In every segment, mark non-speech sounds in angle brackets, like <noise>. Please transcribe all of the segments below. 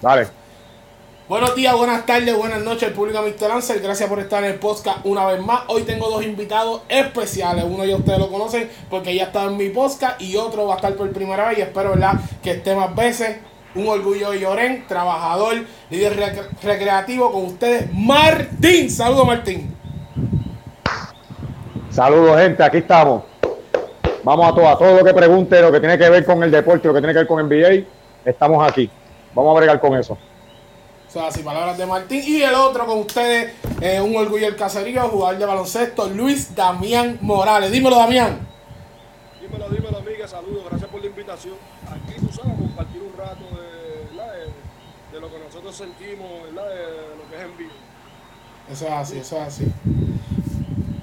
Dale. Buenos días, buenas tardes, buenas noches, público Mr. Lancer. Gracias por estar en el podcast una vez más. Hoy tengo dos invitados especiales. Uno ya ustedes lo conocen porque ya está en mi podcast y otro va a estar por primera vez y espero ¿verdad? que esté más veces. Un orgullo de Lloren, trabajador, líder rec- recreativo con ustedes, Martín. Saludos, Martín. Saludos, gente. Aquí estamos. Vamos a todo, a todo lo que pregunte, lo que tiene que ver con el deporte, lo que tiene que ver con NBA. Estamos aquí. Vamos a bregar con eso. O sea, así palabras de Martín. Y el otro con ustedes, eh, un orgullo del caserío, jugador de baloncesto, Luis Damián Morales. Dímelo, Damián. Dímelo, dímelo, amiga, saludos, gracias por la invitación. Aquí, tú sabes, compartir un rato de, ¿verdad? de, de lo que nosotros sentimos, ¿verdad? de lo que es en vivo. Eso es así, eso es así.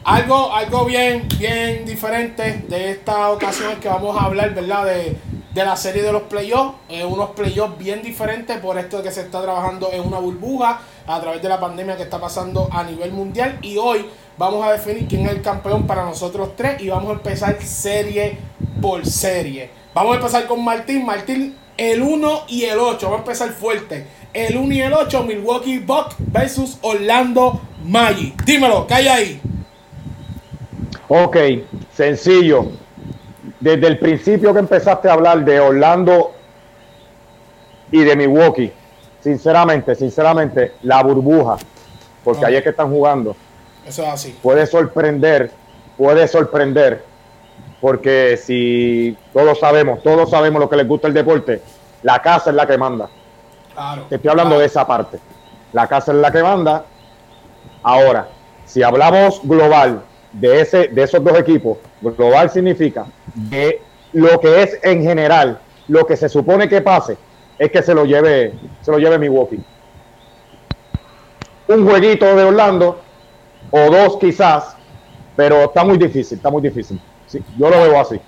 Algo, algo bien, bien diferente de esta ocasión es que vamos a hablar, ¿verdad? De, de la serie de los playoffs. Eh, unos playoffs bien diferentes por esto de que se está trabajando en una burbuja a través de la pandemia que está pasando a nivel mundial. Y hoy vamos a definir quién es el campeón para nosotros tres y vamos a empezar serie por serie. Vamos a empezar con Martín. Martín, el 1 y el 8. Vamos a empezar fuerte. El 1 y el 8, Milwaukee Bucks versus Orlando Magic. Dímelo, ¿qué hay ahí? Ok, sencillo. Desde el principio que empezaste a hablar de Orlando y de Milwaukee, sinceramente, sinceramente, la burbuja, porque Ah. ahí es que están jugando, Eso es así. puede sorprender, puede sorprender, porque si todos sabemos, todos sabemos lo que les gusta el deporte, la casa es la que manda. Claro. Te estoy hablando de esa parte. La casa es la que manda. Ahora, si hablamos global de, ese, de esos dos equipos, global significa de lo que es en general, lo que se supone que pase, es que se lo lleve, se lo lleve Milwaukee. Un jueguito de Orlando, o dos quizás, pero está muy difícil, está muy difícil. Sí, yo lo veo así.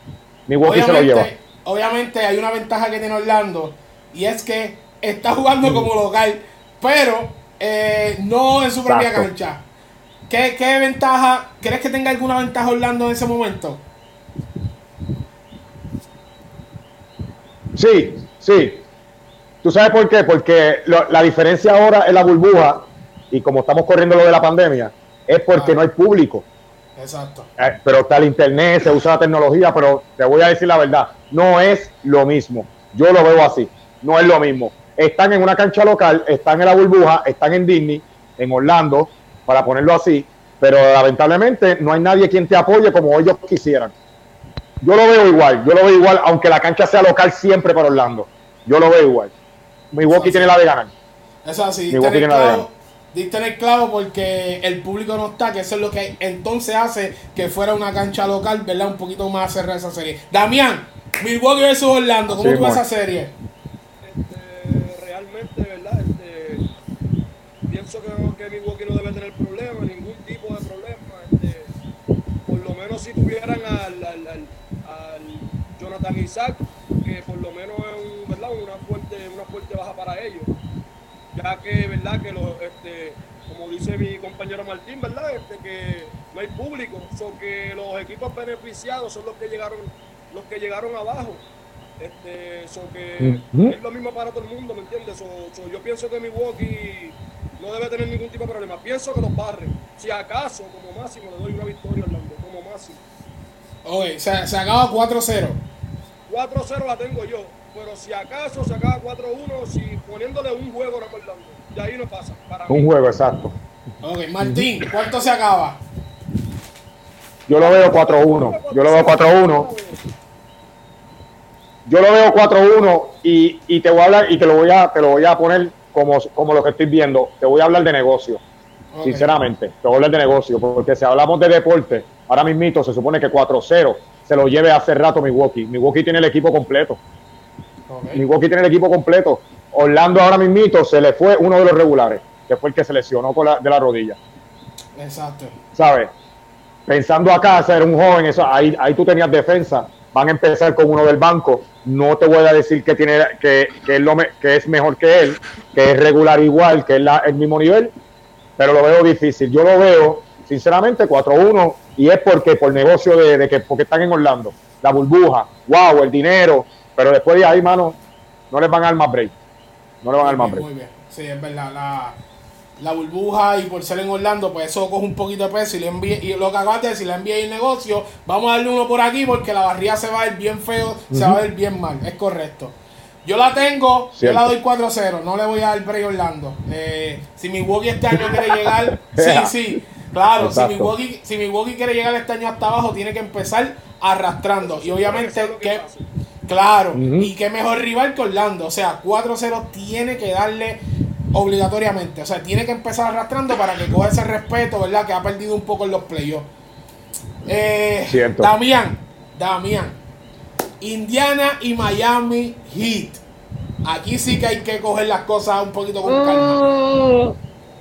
Milwaukee se lo lleva. Obviamente, obviamente hay una ventaja que tiene Orlando y es que está jugando como local, pero eh, no en su propia Exacto. cancha. ¿Qué, ¿Qué ventaja? ¿Crees que tenga alguna ventaja Orlando en ese momento? Sí, sí. ¿Tú sabes por qué? Porque lo- la diferencia ahora en la burbuja, y como estamos corriendo lo de la pandemia, es porque Ah. no hay público. Exacto. Eh, pero está el internet, se usa la tecnología, pero te voy a decir la verdad, no es lo mismo. Yo lo veo así, no es lo mismo. Están en una cancha local, están en la burbuja, están en Disney, en Orlando, para ponerlo así, pero lamentablemente no hay nadie quien te apoye como ellos quisieran. Yo lo veo igual, yo lo veo igual, aunque la cancha sea local siempre para Orlando. Yo lo veo igual. Milwaukee tiene la de ganar. Eso así, diste Milwaukee en el tiene la clavo, diste en el clavo porque el público no está, que eso es lo que entonces hace que fuera una cancha local, ¿verdad? Un poquito más cerrada esa serie. Damián, Milwaukee versus Orlando, ¿cómo Sí, tú ves esa serie? Este, realmente, ¿verdad? Este, pienso que, que Milwaukee no tener problema, ningún tipo de problema. Este, por lo menos si tuvieran al, al, al, Jonathan Isaac, que por lo menos es ¿verdad? una fuerte, una fuerte baja para ellos. Ya que, ¿verdad? Que los, este, como dice mi compañero Martín, ¿verdad? Este, que no hay público, so que los equipos beneficiados son los que llegaron, los que llegaron abajo. Este, so que es lo mismo para todo el mundo, ¿me entiendes? So, so yo pienso que Milwaukee no debe tener ningún tipo de problema. Pienso que los barren. Si acaso, como máximo, le doy una victoria a Orlando, como máximo. Oye, se, se acaba 4-0. 4-0 la tengo yo, pero si acaso se acaba 4-1, si poniéndole un juego a Orlando, de ahí no pasa. Para mí. Un juego, exacto. Ok, Martín, ¿cuánto se acaba? Yo lo veo 4-1. Yo lo veo 4-1. Yo lo veo 4-1 y, y te voy a hablar y te lo voy a, te lo voy a poner como, como lo que estoy viendo. Te voy a hablar de negocio, sinceramente. Te voy a hablar de negocio, porque si hablamos de deporte, ahora mismito se supone que 4-0 se lo lleve hace rato Milwaukee. Milwaukee tiene el equipo completo. Ok. Milwaukee tiene el equipo completo. Orlando ahora mismito se le fue uno de los regulares, que fue el que se lesionó con la- de la rodilla. Exacto. ¿sabes? Pensando acá, ser un joven, eso, ahí, ahí tú tenías defensa. Van a empezar con uno del banco. No te voy a decir que tiene que, que es, lo me- que es mejor que él, que es regular igual, que es la- el mismo nivel, pero lo veo difícil. Yo lo veo, sinceramente, 4-1, y es porque por negocio de, de que porque están en Orlando. La burbuja, wow, el dinero, pero después de ahí, mano, no les van a dar más break. No le van a dar más break. Muy bien, sí, es verdad. La, la burbuja y por ser en Orlando, pues eso coge un poquito de peso. Y, le envía, y lo que acabas de decir, le envía el negocio. Vamos a darle uno por aquí porque la barriga se va a ver bien feo, se va a ver bien mal. Es correcto. Yo la tengo, Cierto. yo la doy 4-0. No le voy a dar break Orlando. Eh, si Milwaukee este año quiere llegar, <laughs> sí, sí. Claro, si Exacto. Milwaukee, si Milwaukee quiere llegar este año hasta abajo, tiene que empezar arrastrando. Y obviamente que. Claro, y qué mejor rival que Orlando. O sea, 4-0 tiene que darle obligatoriamente. O sea, tiene que empezar arrastrando para que coja ese respeto, ¿verdad? Que ha perdido un poco en los playoffs. Eh, Cierto. Damián, Damián. Indiana y Miami Heat. Aquí sí que hay que coger las cosas un poquito con calma.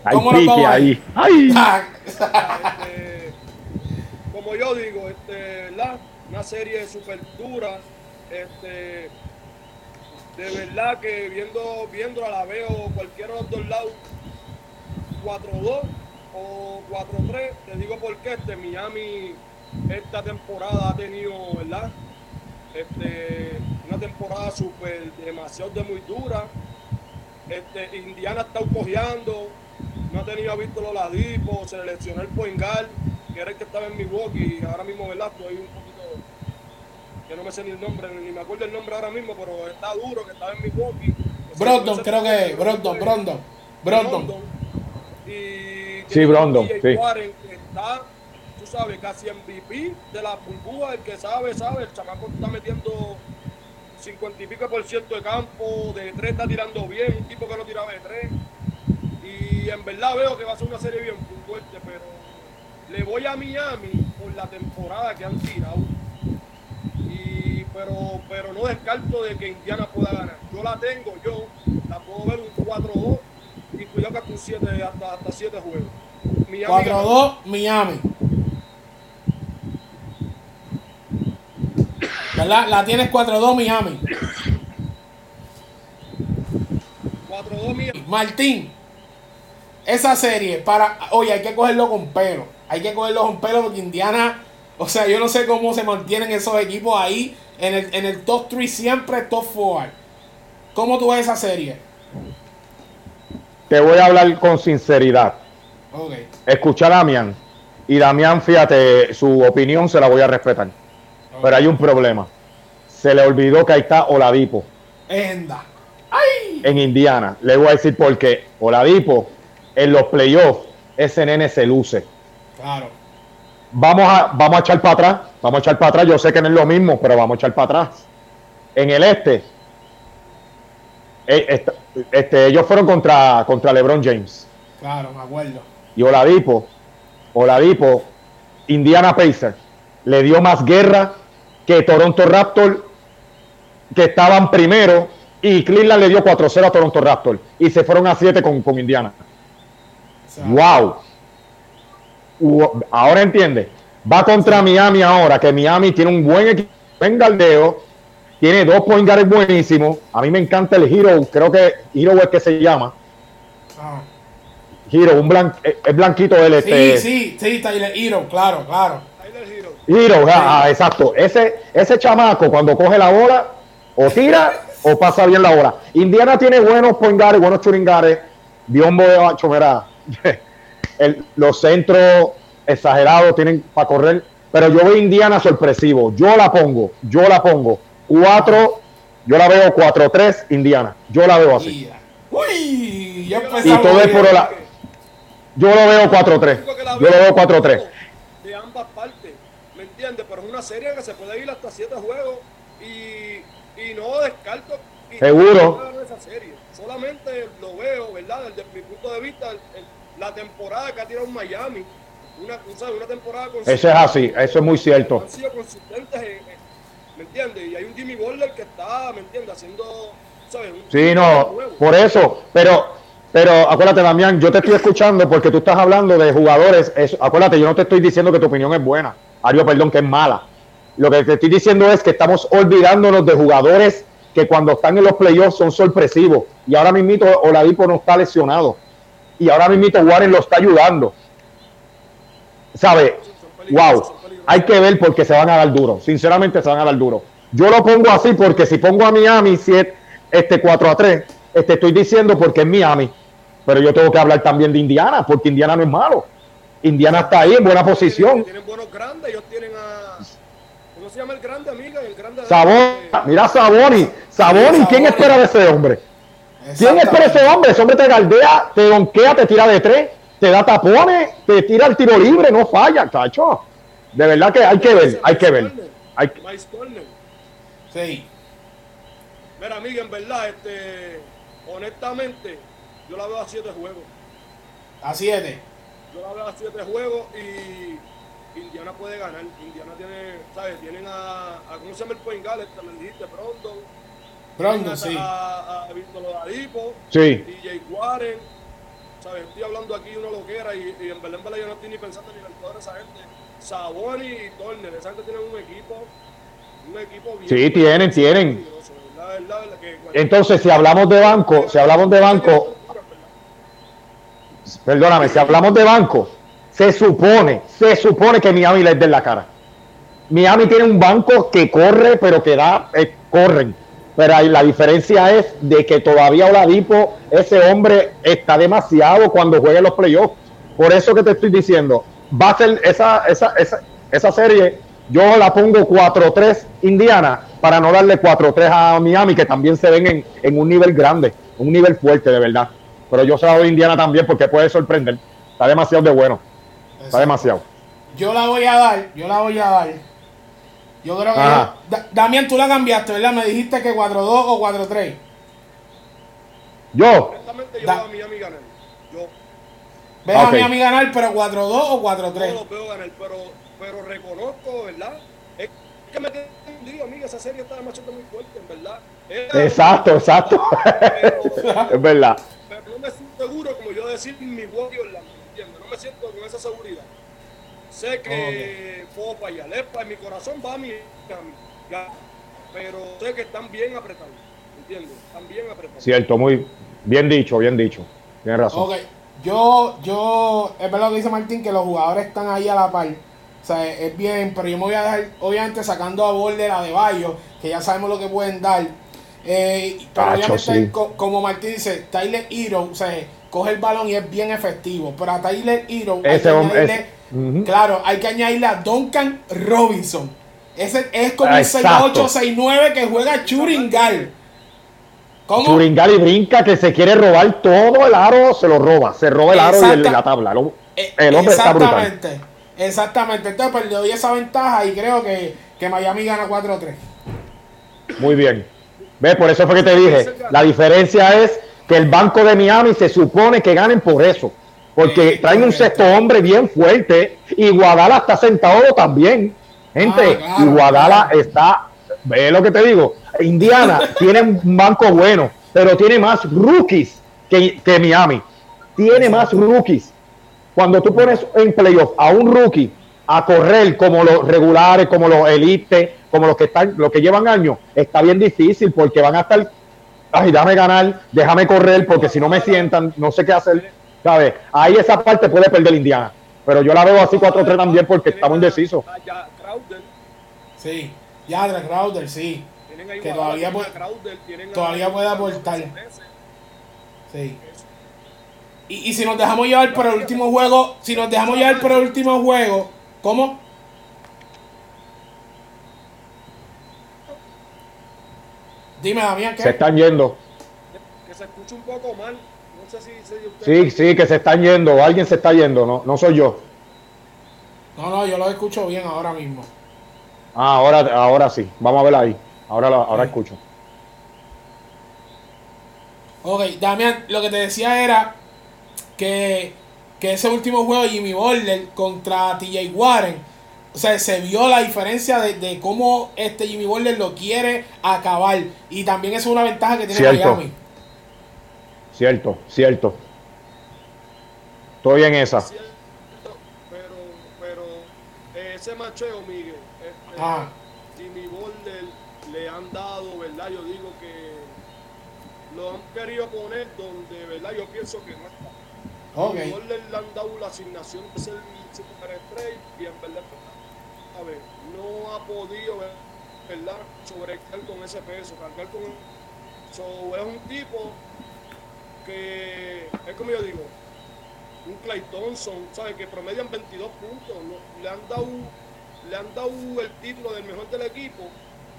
Hay ¿Cómo lo vamos ahí. ¡Ay! <laughs> Este, como yo digo, este, ¿verdad? Una serie súper dura. Este, de verdad que viendo, viéndola la veo cualquiera de los dos lados 4-2 o 4-3. Te digo por qué este Miami esta temporada ha tenido, ¿verdad? Este, una temporada súper demasiado de muy dura. Este, Indiana está cojeando, no ha tenido a Víctor Oladipo, se el point guard, que era el que estaba en Milwaukee, y ahora mismo, ¿verdad? Estoy un poquito, que no me sé ni el nombre, ni me acuerdo el nombre ahora mismo, pero está duro, que estaba en Milwaukee. Brogdon, creo que es. Brogdon, Brogdon. Brogdon. Y Sí, Brogdon, DJ sí. Warren, que está, tú sabes, casi MVP de la burbuja, el que sabe, sabe, el chamaco está metiendo 50 y pico por ciento de campo, de tres está tirando bien, un tipo que no tiraba de tres. Y en verdad veo que va a ser una serie bien fuerte, pero le voy a Miami por la temporada que han tirado. Pero, pero no descarto de que Indiana pueda ganar. Yo la tengo, yo la puedo ver un 4-2 y cuidado que hasta un 7, hasta, hasta 7 juegos. Miami gana. 4-2 Miami. ¿Verdad? La tienes 4-2 Miami. 4-2 Miami. Martín, esa serie, para. Oye, hay que cogerlo con pelo. Hay que cogerlo con pelo porque Indiana. O sea, yo no sé cómo se mantienen esos equipos ahí en el, en el top 3 siempre, top 4. ¿Cómo tú ves esa serie? Te voy a hablar con sinceridad. Ok. Escucha a Damián. Y Damián, fíjate, su opinión se la voy a respetar. Pero hay un problema. Se le olvidó que ahí está Oladipo Enda. ¡Ay! en Indiana. Le voy a decir por qué. Oladipo en los playoffs, ese nene se luce. Claro. Vamos a, vamos a echar para atrás. Vamos a echar para atrás. Yo sé que no es lo mismo, pero vamos a echar para atrás. En el este, eh, este, ellos fueron contra, contra LeBron James. Claro, me acuerdo. Y Oladipo, Oladipo, Indiana Pacers, le dio más guerra que Toronto Raptors, que estaban primero, y Cleveland le dio 4-0 a Toronto Raptors, y se fueron a 7 con, con Indiana. O sea, ¡Wow! Ahora entiende. Va contra Miami ahora, que Miami tiene un buen equipo, buen galdeo, tiene dos point guards buenísimos. A mí me encanta el Hero, creo que Hero es que se llama. ah. Hero, un blan, eh, es blanquito él, Sí, este. sí, sí, Tyler Hero, claro, claro. Hero. Ah, exacto. Ese, ese chamaco cuando coge la bola, o tira o pasa bien la bola. Indiana tiene buenos poingares, buenos churingares. Biombo de Bacho, mira, <laughs> el- los centros exagerados tienen para correr. Pero yo veo Indiana sorpresivo. Yo la pongo, yo la pongo. 4, yo la veo 4-3 Indiana. Yo la veo así. Uy, ya Y todo es por la. Yo lo veo 4-3. Digo que la Yo lo veo 4-3. De ambas partes, ¿me entiendes? Pero es una serie que se puede ir hasta 7 juegos y, y no descarto. y- Seguro. no esa serie. Solamente lo veo, ¿verdad? Desde mi punto de vista, el- el- la temporada que ha tirado Miami. Una, temporada consistente. Eso es así, eso es muy cierto. Han sido consistentes, en- en- ¿me entiendes? Y hay un Jimmy Butler que está, ¿me entiendes? Haciendo, ¿sabes? Un Sí, no, nuevo. por eso, pero, pero acuérdate, Damián, yo te estoy escuchando porque tú estás hablando de jugadores. eso- acuérdate, yo no te estoy diciendo que tu opinión es buena, Ario, perdón, que es mala. Lo que te estoy diciendo es que estamos olvidándonos de jugadores que cuando están en los playoffs son sorpresivos. Y ahora mismito Oladipo no está lesionado. Y ahora mismito Warren lo está ayudando. ¿Sabe? Wow. Hay que ver porque se van a dar duro. Sinceramente se van a dar duro. Yo lo pongo así porque si pongo a Miami 7, este 4 a 3, te estoy diciendo porque es Miami, pero yo tengo que hablar también de Indiana, porque Indiana no es malo. Indiana está ahí en buena posición. Tienen buenos grandes, ellos tienen a. ¿Cómo se llama el grande, amiga? El grande de- mira Saboni, Saboni, ¿quién espera de ese hombre? ¿Quién espera ese hombre? Ese hombre te galdea, te donquea, te tira de tres, te da tapones, te tira el tiro libre, no falla, chacho. De verdad que hay que ver, hay que ver. Hay que-. Sí. Mira, amiga, en verdad, este, honestamente, yo la veo a siete juegos. A 7. Yo la veo a siete juegos y Indiana puede ganar. Indiana tiene, ¿sabes? Tienen a, a ¿cómo se llama el point guard? Este, me dijiste, Brondon. Pronto, Tienen sí. A, a Víctor Oladipo, Sí, DJ Warren. ¿Sabes? Estoy hablando aquí de una loquera y, y en en verdad yo no estoy ni pensando ni en el cuadro de esa gente. Saboni y Turner, esa gente tiene un equipo, un equipo bien. Sí, tienen, tienen. ¿verdad? ¿verdad? ¿verdad? Que entonces si hablamos de banco, si hablamos de banco, perdóname, si hablamos de banco, se supone, se supone que Miami les dé la cara. Miami tiene un banco que corre, pero que da, eh, corren. Pero ahí la diferencia es de que todavía Oladipo, ese hombre está demasiado cuando juegue los playoffs. Por eso que te estoy diciendo, va a ser esa, esa, esa, esa serie, yo la pongo 4-3 Indiana para no darle 4-3 a Miami, que también se ven en, en un nivel grande, un nivel fuerte de verdad. Pero yo se la doy a Indiana también porque puede sorprender. Está demasiado de bueno, está demasiado. Yo la voy a dar, yo la voy a dar. Yo creo que. Ajá. Da- Damián, tú la cambiaste, ¿verdad? Me dijiste que 4-2 o 4-3. Honestamente, Yo, yo Da- veo a Miami ganar. Yo Ves Ok. a Miami ganar, pero 4-2 o no 4-3. los veo ganar, pero, pero reconozco, ¿verdad? Es que me quedé hundido, amiga. Esa serie está demasiado muy fuerte, en verdad. Era- exacto, exacto. Pero, <laughs> es verdad. pero no me siento seguro como yo decir Milwaukee Orlando, ¿entiendes? No me siento con esa seguridad. Sé que puedo fallar, es pa- mi corazón va a mi, a mi ya, pero sé que están bien apretados, ¿entiendes? Están bien apretados. Cierto, muy bien dicho, bien dicho. Tienes razón. Ok, yo, yo, es verdad lo que dice Martín, que los jugadores están ahí a la par. O sea, es bien, pero yo me voy a dejar, obviamente, sacando a Border a De Bayo, que ya sabemos lo que pueden dar. Eh, pero Tacho, obviamente, sí. co- como Martín dice, Tyler Hero, o sea, coge el balón y es bien efectivo. Pero a Tyler Hero, hay Ese que hombre- añadirle, claro, hay que añadirle a Duncan Robinson. Ese es como un Exacto. 6'8, 6'9 que juega Churingal. ¿Cómo? Churingali brinca que se quiere robar todo el aro, se lo roba, se roba el aro y el- la tabla. El, Eh, el hombre está brutal. Exactamente. Exactamente. Entonces, pues le doy esa ventaja y creo que, que Miami gana 4-3. Muy bien. ¿Ves? Por eso fue que te dije, la diferencia es que el banco de Miami se supone que ganen por eso. Porque traen un sexto hombre bien fuerte y Guadala está sentado también. Gente, Ah, claro, y Guadala claro. está, ve lo que te digo, Indiana <laughs> tiene un banco bueno, pero tiene más rookies que, que Miami. Tiene más rookies. Cuando tú pones en playoff a un rookie a correr como los regulares, como los elites, como los que están, los que llevan años, está bien difícil porque van a estar, ay, déjame ganar, déjame correr, porque si no me sientan, no sé qué hacer, ¿sabes? Ahí esa parte puede perder Indiana. Pero yo la veo así 4-3 también porque estamos indecisos. Ah, ya, Sí. Yadra Crowder, sí. Que todavía puede- todavía puede aportar. Sí. Y, y si nos dejamos llevar por el último juego, si nos dejamos llevar por el último juego, ¿cómo? Dime, Damián, Se ¿qué? están yendo. Que se escucha un poco mal. No sé si, usted- Sí, sí, que se están yendo. Alguien se está yendo, no, no soy yo. No, no, yo lo escucho bien ahora mismo. Ah, ahora, ahora sí. Vamos a ver ahí. Ahora, ahora Sí. escucho. Ok, Damián, lo que te decía era que, que ese último juego de Jimmy Butler contra TJ Warren, o sea, se vio la diferencia de, de cómo este Jimmy Butler lo quiere acabar. Y también es una ventaja que tiene Cierto. Miami. Cierto, cierto. Estoy en esa. Cierto, pero, pero eh, ese macheo, Miguel, este, Ah. Jimmy Boulder le han dado, ¿verdad? Yo digo que lo han querido poner donde, ¿verdad? Yo pienso que no está. Ok. Jimmy Boulder le han dado la asignación de ser superestrella y en verdad, a ver, no ha podido, ¿verdad? Sobrecargar con ese peso, cargar con So, es un tipo que es como yo digo, un Clay Thompson, ¿sabes? Que promedian 22 puntos. Le han dado le han dado el título del mejor del equipo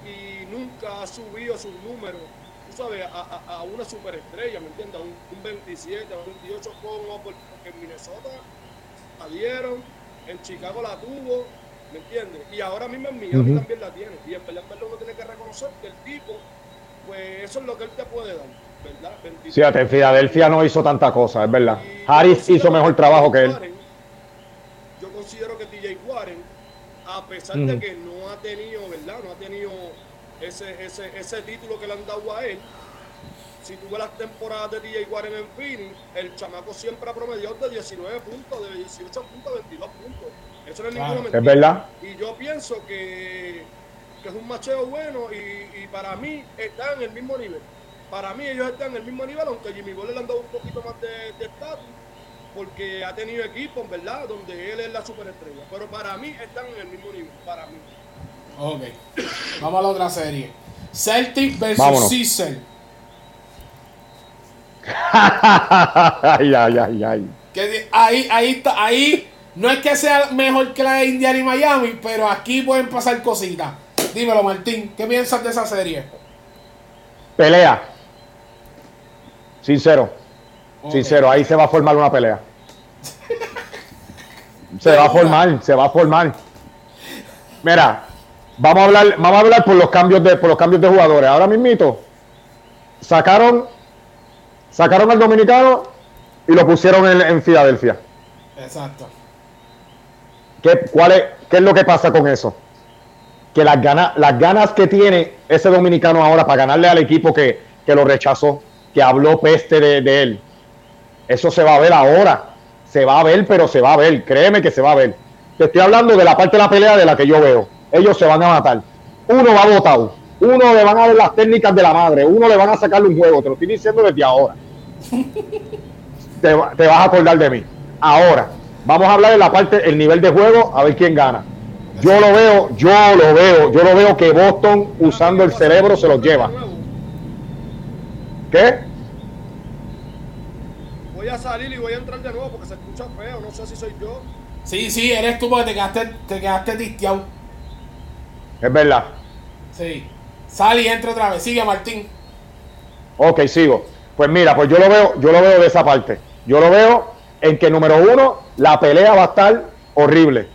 y nunca ha subido sus números, tú sabes, a, a, a una superestrella, ¿me entiendes? Un, un 27, un 28 con porque en Minnesota la dieron, en Chicago la tuvo, ¿me entiendes? Y ahora mismo en Miami Ujú. también la tiene. Y en verdad, uno tiene que reconocer que el tipo, pues eso es lo que él te puede dar, ¿verdad? 23. Fíjate, en Filadelfia no hizo tanta cosa, es verdad. Harris hizo mejor trabajo que él. Warren, Yo considero que TJ Warren, a pesar de que no ha tenido, ¿verdad? No ha tenido ese, ese, ese título que le han dado a él. Si tú ves las temporadas de TJ Warren en Phoenix, el chamaco siempre ha promediado de 19 puntos, de 18 puntos a 22 puntos. Eso no es Claro, ninguna Es mentira. verdad. Y yo pienso que, que es un macheo bueno y, y para mí está en el mismo nivel. Para mí ellos están en el mismo nivel, aunque Jimmy Butler le han dado un poquito más de de estatus, porque ha tenido equipos, ¿verdad? Donde él es la superestrella. Pero para mí están en el mismo nivel, para mí. Ok. <coughs> Vamos a la otra serie. Celtic versus Vámonos. Caesar. <laughs> ay, ay, ay, ay. Que ahí, ahí está, ahí no es que sea mejor que la de Indiana y Miami, pero aquí pueden pasar cositas. Dímelo, Martín, ¿qué piensas de esa serie? Pelea. Sincero, sincero, ahí se va a formar una pelea. Se va a formar, se va a formar. Mira, vamos a hablar, vamos a hablar por los cambios de, por los cambios de jugadores. Ahora mismito, sacaron, sacaron al dominicano y lo pusieron en, en Filadelfia. Exacto. ¿Qué, cuál es, ¿Qué es lo que pasa con eso? Que las ganas, las ganas que tiene ese dominicano ahora para ganarle al equipo que, que lo rechazó, que habló peste de, de él, eso se va a ver ahora. Se va a ver, pero se va a ver. Créeme que se va a ver. Te estoy hablando de la parte de la pelea de la que yo veo. Ellos se van a matar. Uno va votado. Uno le van a ver las técnicas de la madre. Uno le van a sacarle un juego. Te lo estoy diciendo desde ahora. <laughs> te vas a acordar de mí. Ahora, vamos a hablar de la parte, el nivel de juego, a ver quién gana. Yo lo veo, yo lo veo, yo lo veo que Boston usando el cerebro se los lleva. ¿Qué? Voy a salir y voy a entrar de nuevo porque se escucha feo. No sé si soy yo. Sí, sí, eres tú porque te quedaste, te quedaste tisteado. Es verdad. Sí. Sal y entra otra vez. Sigue, Martín. Ok, sigo. Pues mira, pues yo lo veo, yo lo veo de esa parte. Yo lo veo en que número uno, la pelea va a estar horrible.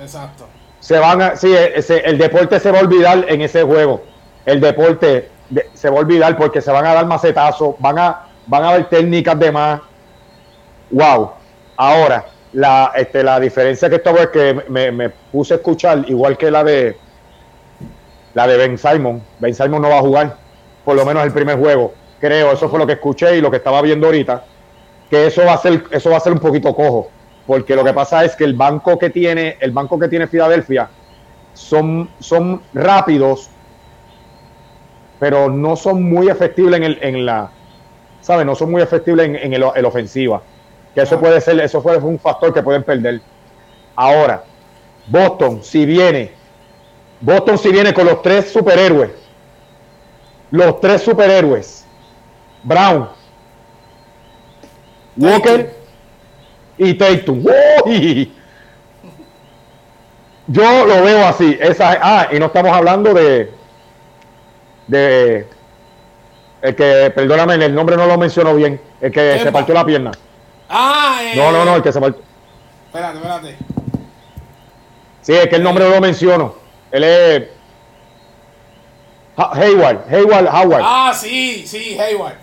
Exacto. Se van a, sí, ese- el deporte se va a olvidar en ese juego. El deporte de- se va a olvidar porque se van a dar macetazos, van a, van a haber técnicas de más. Wow. Ahora, la, este, la diferencia que esto es que me, me puse a escuchar, igual que la de la de Ben Simon. Ben Simon no va a jugar, por lo menos el primer juego. Creo, eso fue lo que escuché y lo que estaba viendo ahorita. Que eso va a ser, eso va a ser un poquito cojo. Porque lo que pasa es que el banco que tiene, el banco que tiene Filadelfia son, son rápidos, pero no son muy efectivos en, el, en la, ¿sabes? No son muy efectivos en, en el, el ofensiva. Que eso puede ser, eso fue un factor que pueden perder. Ahora, Boston, si viene, Boston si viene con los tres superhéroes, los tres superhéroes, Brown, Walker y Tatum. ¡Uy! Yo lo veo así. Esa, ah, y no estamos hablando de. de. El que, perdóname, el nombre no lo menciono bien. El que se partió la pierna. Ah, eh. No, no, no, el que se partió. Espérate, espérate. Sí, es que el nombre no lo menciono. Él es. Ha- Hayward, Hayward, Howard. Ah, sí, sí, Hayward.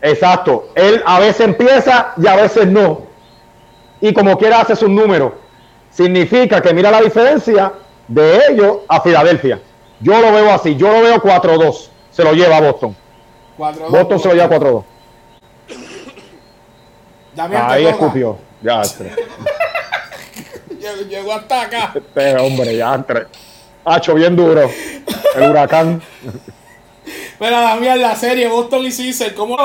Exacto. Él a veces empieza y a veces no. Y como quiera hace sus números. Significa que mira la diferencia de ellos a Filadelfia. Yo lo veo así. Yo lo veo 4-2. Se lo lleva a Boston. 4 Boston se lo lleva 4-2. Damián, te Ahí escupió. Ya, <laughs> llegó hasta acá. Este hombre, ya, entre. Hacho, bien duro. El huracán. Mira, Damián, la serie Boston y Caesar, ¿cómo?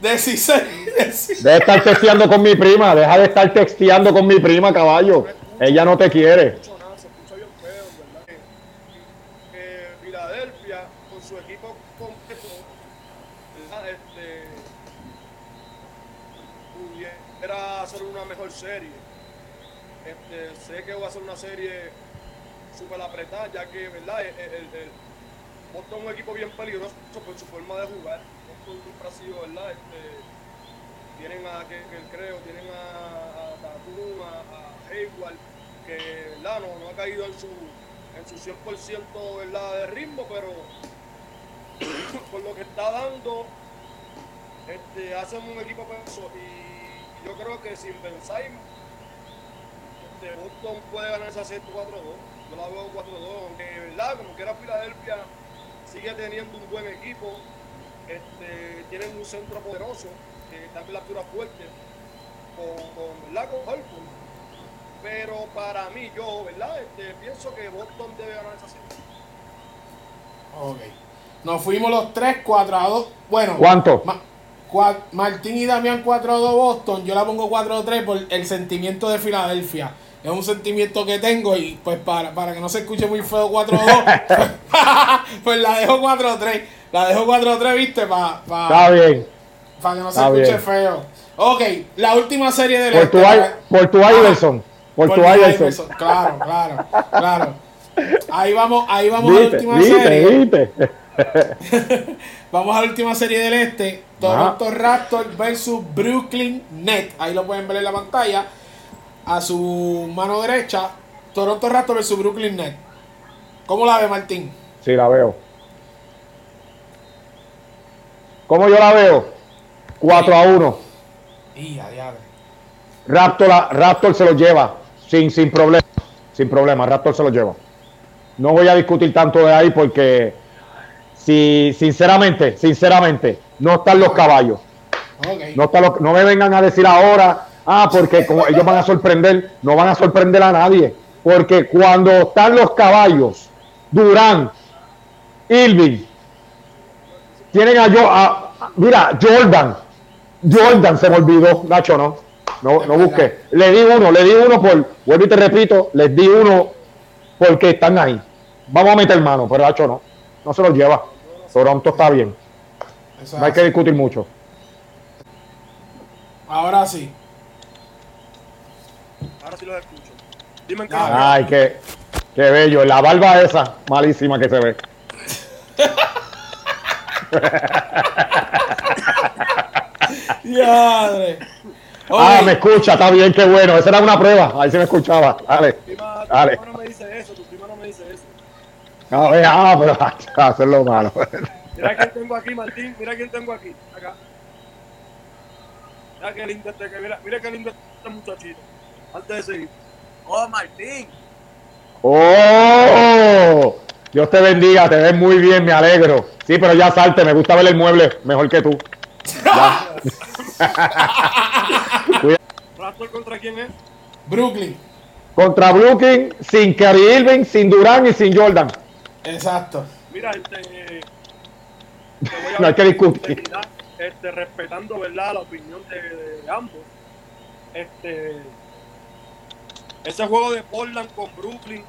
De Caesar. de Caesar. Deja de estar texteando con mi prima. Deja de estar texteando con mi prima, caballo. Ella no te quiere. escucha nada, se escucha bien feo, ¿verdad? Que, que Filadelfia, con su equipo este, pudiera hacer una mejor serie. Este, sé que va a ser una serie súper apretada, ya que, ¿verdad? El, el, el Es un equipo bien peligroso por su forma de jugar. Boston siempre ha sido, ¿verdad? Este, tienen a que, creo, tienen a, a Tatum, a, a Hayward, que ¿verdad? No, ha caído en su, en su 100% ¿verdad? de ritmo, pero <coughs> por lo que está dando, este, hacen un equipo peso y yo creo que sin pensar este, Boston puede ganar esa serie 4-2. Yo la veo 4-2, aunque verdad, como que era Filadelfia, sigue teniendo un buen equipo, este, tienen un centro poderoso, que está en la altura fuerte, con, con, con Holcomb. Pero para mí, yo, ¿verdad? Este, pienso que Boston debe ganar esa serie. Ok. Nos fuimos los 3, 4 a 2. Bueno, ¿Cuánto? Ma- cua- Martín y Damián 4 a 2 Boston. Yo la pongo 4 a 3 por el sentimiento de Filadelfia. Es un sentimiento que tengo y pues para, para que no se escuche muy feo 4 a 2, pues, <laughs> pues la dejo 4 a 3. La dejo 4 a 3, viste, para Está bien. que no se está escuche bien. feo. Ok, la última serie del Por tu, este, por tu Iverson. Por tu Iverson. Iverson. Claro, claro, claro. Ahí vamos, ahí vamos a la última viste, serie. viste. <laughs> Vamos a la última serie del este. Toronto Raptors versus Brooklyn Net. Ahí lo pueden ver en la pantalla. A su mano derecha. Toronto Raptors versus Brooklyn Net. ¿Cómo la ve Martín? Sí, la veo. ¿Cómo yo la veo? 4 a 1. Y. Raptor, Raptor se lo lleva sin, sin problema. Sin problema, Raptor se lo lleva. No voy a discutir tanto de ahí porque si sinceramente, sinceramente, no están los caballos. No, están los- no me vengan a decir ahora, ah, porque como ellos van a sorprender, no van a sorprender a nadie. Porque cuando están los caballos, Durán, Irving, tienen a yo, a- a- mira, Jordan, Jordan se me olvidó, Nacho, no, no, no busqué. Le di uno, le di uno por, vuelvo y te repito, les di uno porque están ahí. Vamos a meter mano, pero Nacho no, no se los lleva. Toronto está bien, no hay que discutir mucho. Ahora sí. Los escucho. Dime en qué. Ah, Ay, qué, qué bello. La barba esa, malísima que se ve. Ah, me escucha, está bien, qué bueno. Esa era una prueba. Ahí se me escuchaba. Dale, Tu prima, tu dale. prima no me dice eso, tu prima no me dice eso. A ver, ah, pero hacerlo malo. Mira quién tengo aquí, Martín. Mira quién tengo aquí. Acá. Mira qué lindo este, mira, mira qué lindo este muchachito. Antes de seguir. Oh, Martín. ¡Oh! Dios te bendiga, te ves muy bien, me alegro. Sí, pero ya salte, me gusta ver el mueble mejor que tú. ¿Raptor contra quién es? Brooklyn. Contra Brooklyn, sin Kyrie Irving, sin Durán y sin Jordan. Exacto. Mira, este. te voy a No hay que discutir. Este, respetando, ¿verdad? La opinión de, de ambos. Este. Ese juego de Portland con Brooklyn,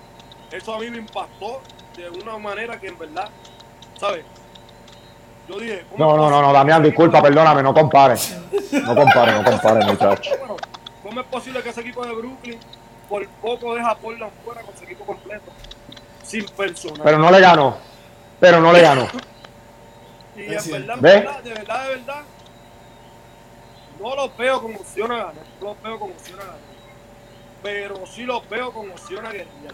eso a mí me impactó de una manera que en verdad, ¿sabes? Yo dije. ¿cómo No, no, no, no, Damián, disculpa, perdóname, no compares. No compares, <laughs> no compares, muchacho. Bueno, ¿Cómo es posible que ese equipo de Brooklyn por poco deja a Portland fuera con su equipo completo? Sin personal. Pero no le ganó. Pero no le ganó. <laughs> y en verdad, verdad, de verdad, de verdad, no los veo con opción a ganar. No los veo con opción a ganar. Pero sí los veo con opción a guerrear.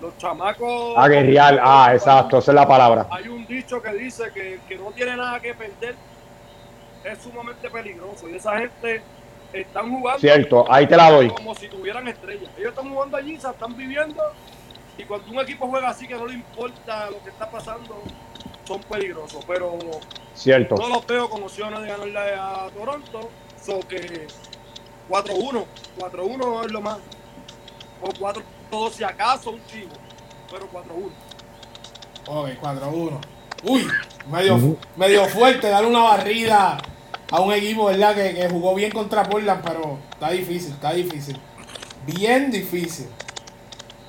Los chamacos. A guerrear, ah, exacto, esa es la palabra. Hay un dicho que dice que que no tiene nada que perder es sumamente peligroso. Y esa gente están jugando Cierto, ahí te la doy. como si tuvieran estrellas. Ellos están jugando allí, se están viviendo. Y cuando un equipo juega así, que no le importa lo que está pasando, son peligrosos. Pero Cierto. no los veo con opciones de ganarle a Toronto. So que 4-1. 4-1 es lo más. O 4-2 si acaso un chivo. Pero 4-1. Ok, 4-1. Uy, medio, medio fuerte, darle una barrida a un equipo, ¿verdad? Que, que jugó bien contra Portland, pero está difícil, está difícil. Bien difícil.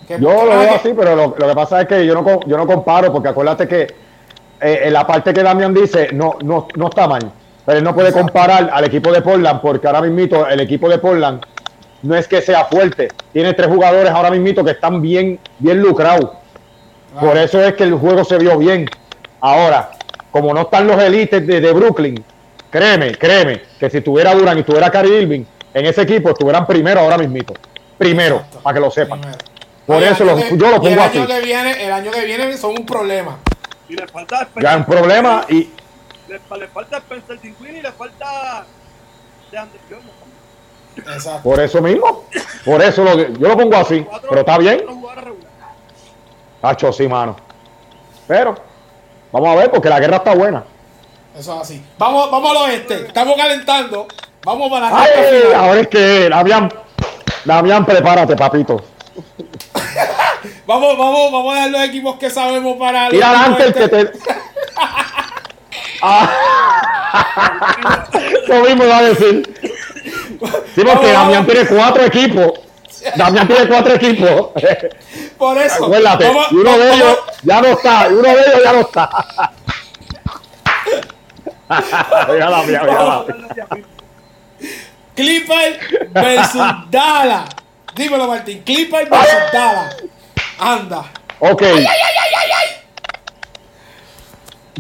Que- Yo lo veo así, pero lo, lo que pasa es que yo no, yo no comparo, porque acuérdate que eh, en la parte que Damián dice, no, no, no está mal. Pero él no puede comparar al equipo de Portland porque ahora mismo el equipo de Portland no es que sea fuerte. Tiene tres jugadores ahora mismo que están bien, bien lucrados. Por eso es que el juego se vio bien. Ahora, como no están los elites de, de Brooklyn, créeme, créeme, que si tuviera Durant y tuviera Kyrie Irving, en ese equipo estuvieran primero ahora mismito. Primero, Exacto. para que lo sepan. Primero. Por Oye, eso que- yo lo y el pongo año que viene, el año que viene son un problema. Y le falta Ya es un problema y le, le falta Spencer Dinwiddie y le falta. Exacto. por eso mismo, por eso lo, yo lo pongo así. Cuatro- Pero está bien. Hacho, sí, mano. Pero, vamos a ver, porque la guerra está buena. Eso es así. Vamos, vamos al oeste. Estamos calentando. Vamos para la Ay, recta final. ahora es que, Damián, Damián, prepárate, papito. <laughs> Vamos, vamos, vamos a dar los equipos que sabemos para Tira adelante el que te. <laughs> Ah. <laughs> Lo mismo iba a decir. Sí, porque Damián tiene cuatro equipos. Damián tiene cuatro equipos. Por eso. Acuérdate. vamos- uno de vamos- ellos ya no está. Uno de ellos ya no está. <laughs> Mira Damián, mira Damián. Clipper versus Dallas. Dímelo, Martín. Clipper versus Dallas. Anda. Ok.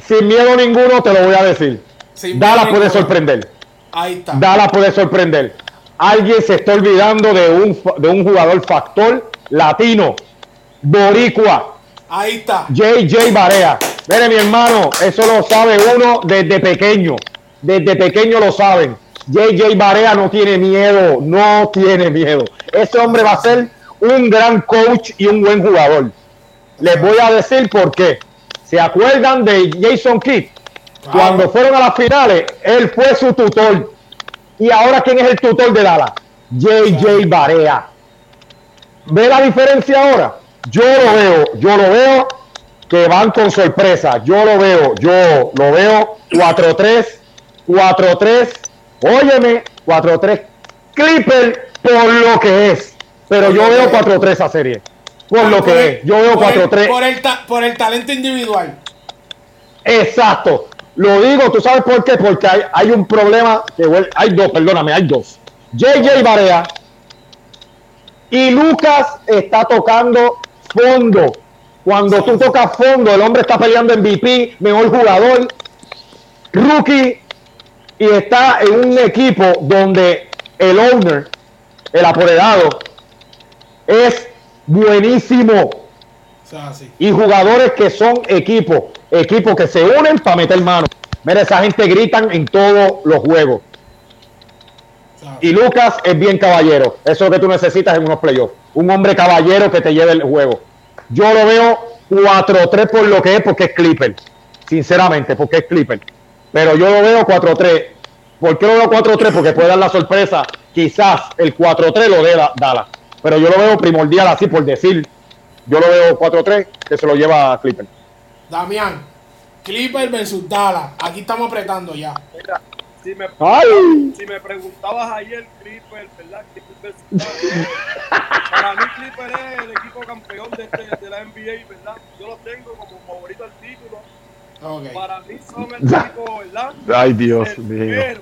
Sin miedo ninguno te lo voy a decir. Sin Dallas miedo puede sorprender. Ahí está. Dallas puede sorprender. Alguien se está olvidando de un, de un jugador factor latino, boricua, Ahí está. JJ Barea. Mire, mi hermano, eso lo sabe uno desde pequeño. Desde pequeño lo saben. JJ Barea no tiene miedo, no tiene miedo. Ese hombre va a ser un gran coach y un buen jugador. Les voy a decir por qué. ¿Se acuerdan de Jason Kidd? Cuando fueron a las finales, él fue su tutor. Y ahora, ¿quién es el tutor de Dallas? JJ Barea. ¿Ve la diferencia ahora? Yo lo veo, yo lo veo que van con sorpresa. Yo lo veo, yo lo veo 4-3, 4-3. Óyeme, 4-3. Clipper por lo que es. Pero yo veo 4-3 esa serie. Por lo Por el- que es. Yo veo por el- 4-3. Por el, ta- por el talento individual. Exacto. Lo digo, ¿tú sabes por qué? Porque hay, hay un problema, que hay dos, perdóname, hay dos. JJ Barea y Lucas está tocando fondo. Cuando tú tocas fondo, el hombre está peleando MVP, mejor jugador, rookie, y está en un equipo donde el owner, el apoderado, es buenísimo O sea, así. y jugadores que son equipos, equipos que se unen para meter mano. Mira, esa gente gritan en todos los juegos. O sea, Y Lucas es bien caballero. Eso es lo que tú necesitas en unos playoffs. Un hombre caballero que te lleve el juego. Yo lo veo 4-3 por lo que es, porque es Clipper. Sinceramente, porque es Clipper. Pero yo lo veo 4-3. ¿Por qué lo veo 4-3? Porque puede dar la sorpresa. Quizás el 4-3 lo dé Da- Dallas. Pero yo lo veo primordial así por decir. Yo lo veo 4-3 que se lo lleva a Clipper. Damián. Clipper versus Dallas. Aquí estamos apretando ya. Mira, si me, ¡Ay! si me preguntabas ayer, Clipper, ¿verdad? Clipper versus- Para mí, Clipper es el equipo campeón de, este- de la NBA, ¿verdad? Yo lo tengo como favorito al título. Para mí son el equipo, ¿verdad? Ay, Dios Pero,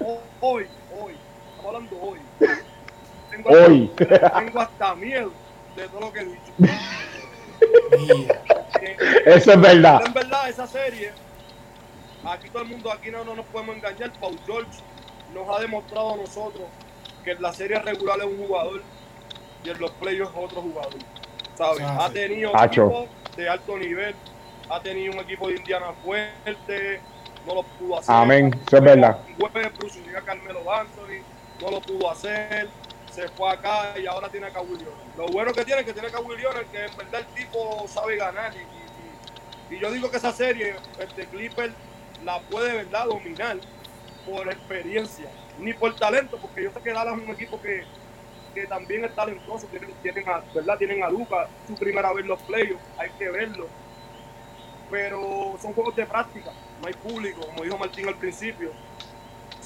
ho- hoy, hoy, estamos hablando hoy. Tengo Hoy. Hasta, tengo hasta miedo de todo lo que he dicho. Eh, <laughs> Eso es verdad. En verdad, esa serie, aquí todo el mundo, aquí no, no nos podemos engañar. Paul George nos ha demostrado a nosotros que en la serie regular es un jugador y en los playoffs es otro jugador. ¿Sabes? Ah, Ha tenido Hacho. equipos de alto nivel, ha tenido un equipo de Indiana fuerte, no lo pudo hacer. Amén, eso es verdad. A Carmelo Anthony, no lo pudo hacer, se fue acá y ahora tiene a Leonard. Lo bueno que tiene es que tiene a Kawhi Leonard, que en verdad el tipo sabe ganar. Y, yo digo que esa serie, este Clipper, la puede de verdad dominar por experiencia, ni por talento, porque yo sé que Dallas es un equipo que, que también es talentoso, tienen, tienen a, ¿verdad? Tienen a su primera vez los playoffs, hay que verlo. Pero son juegos de práctica, no hay público, como dijo Martín al principio.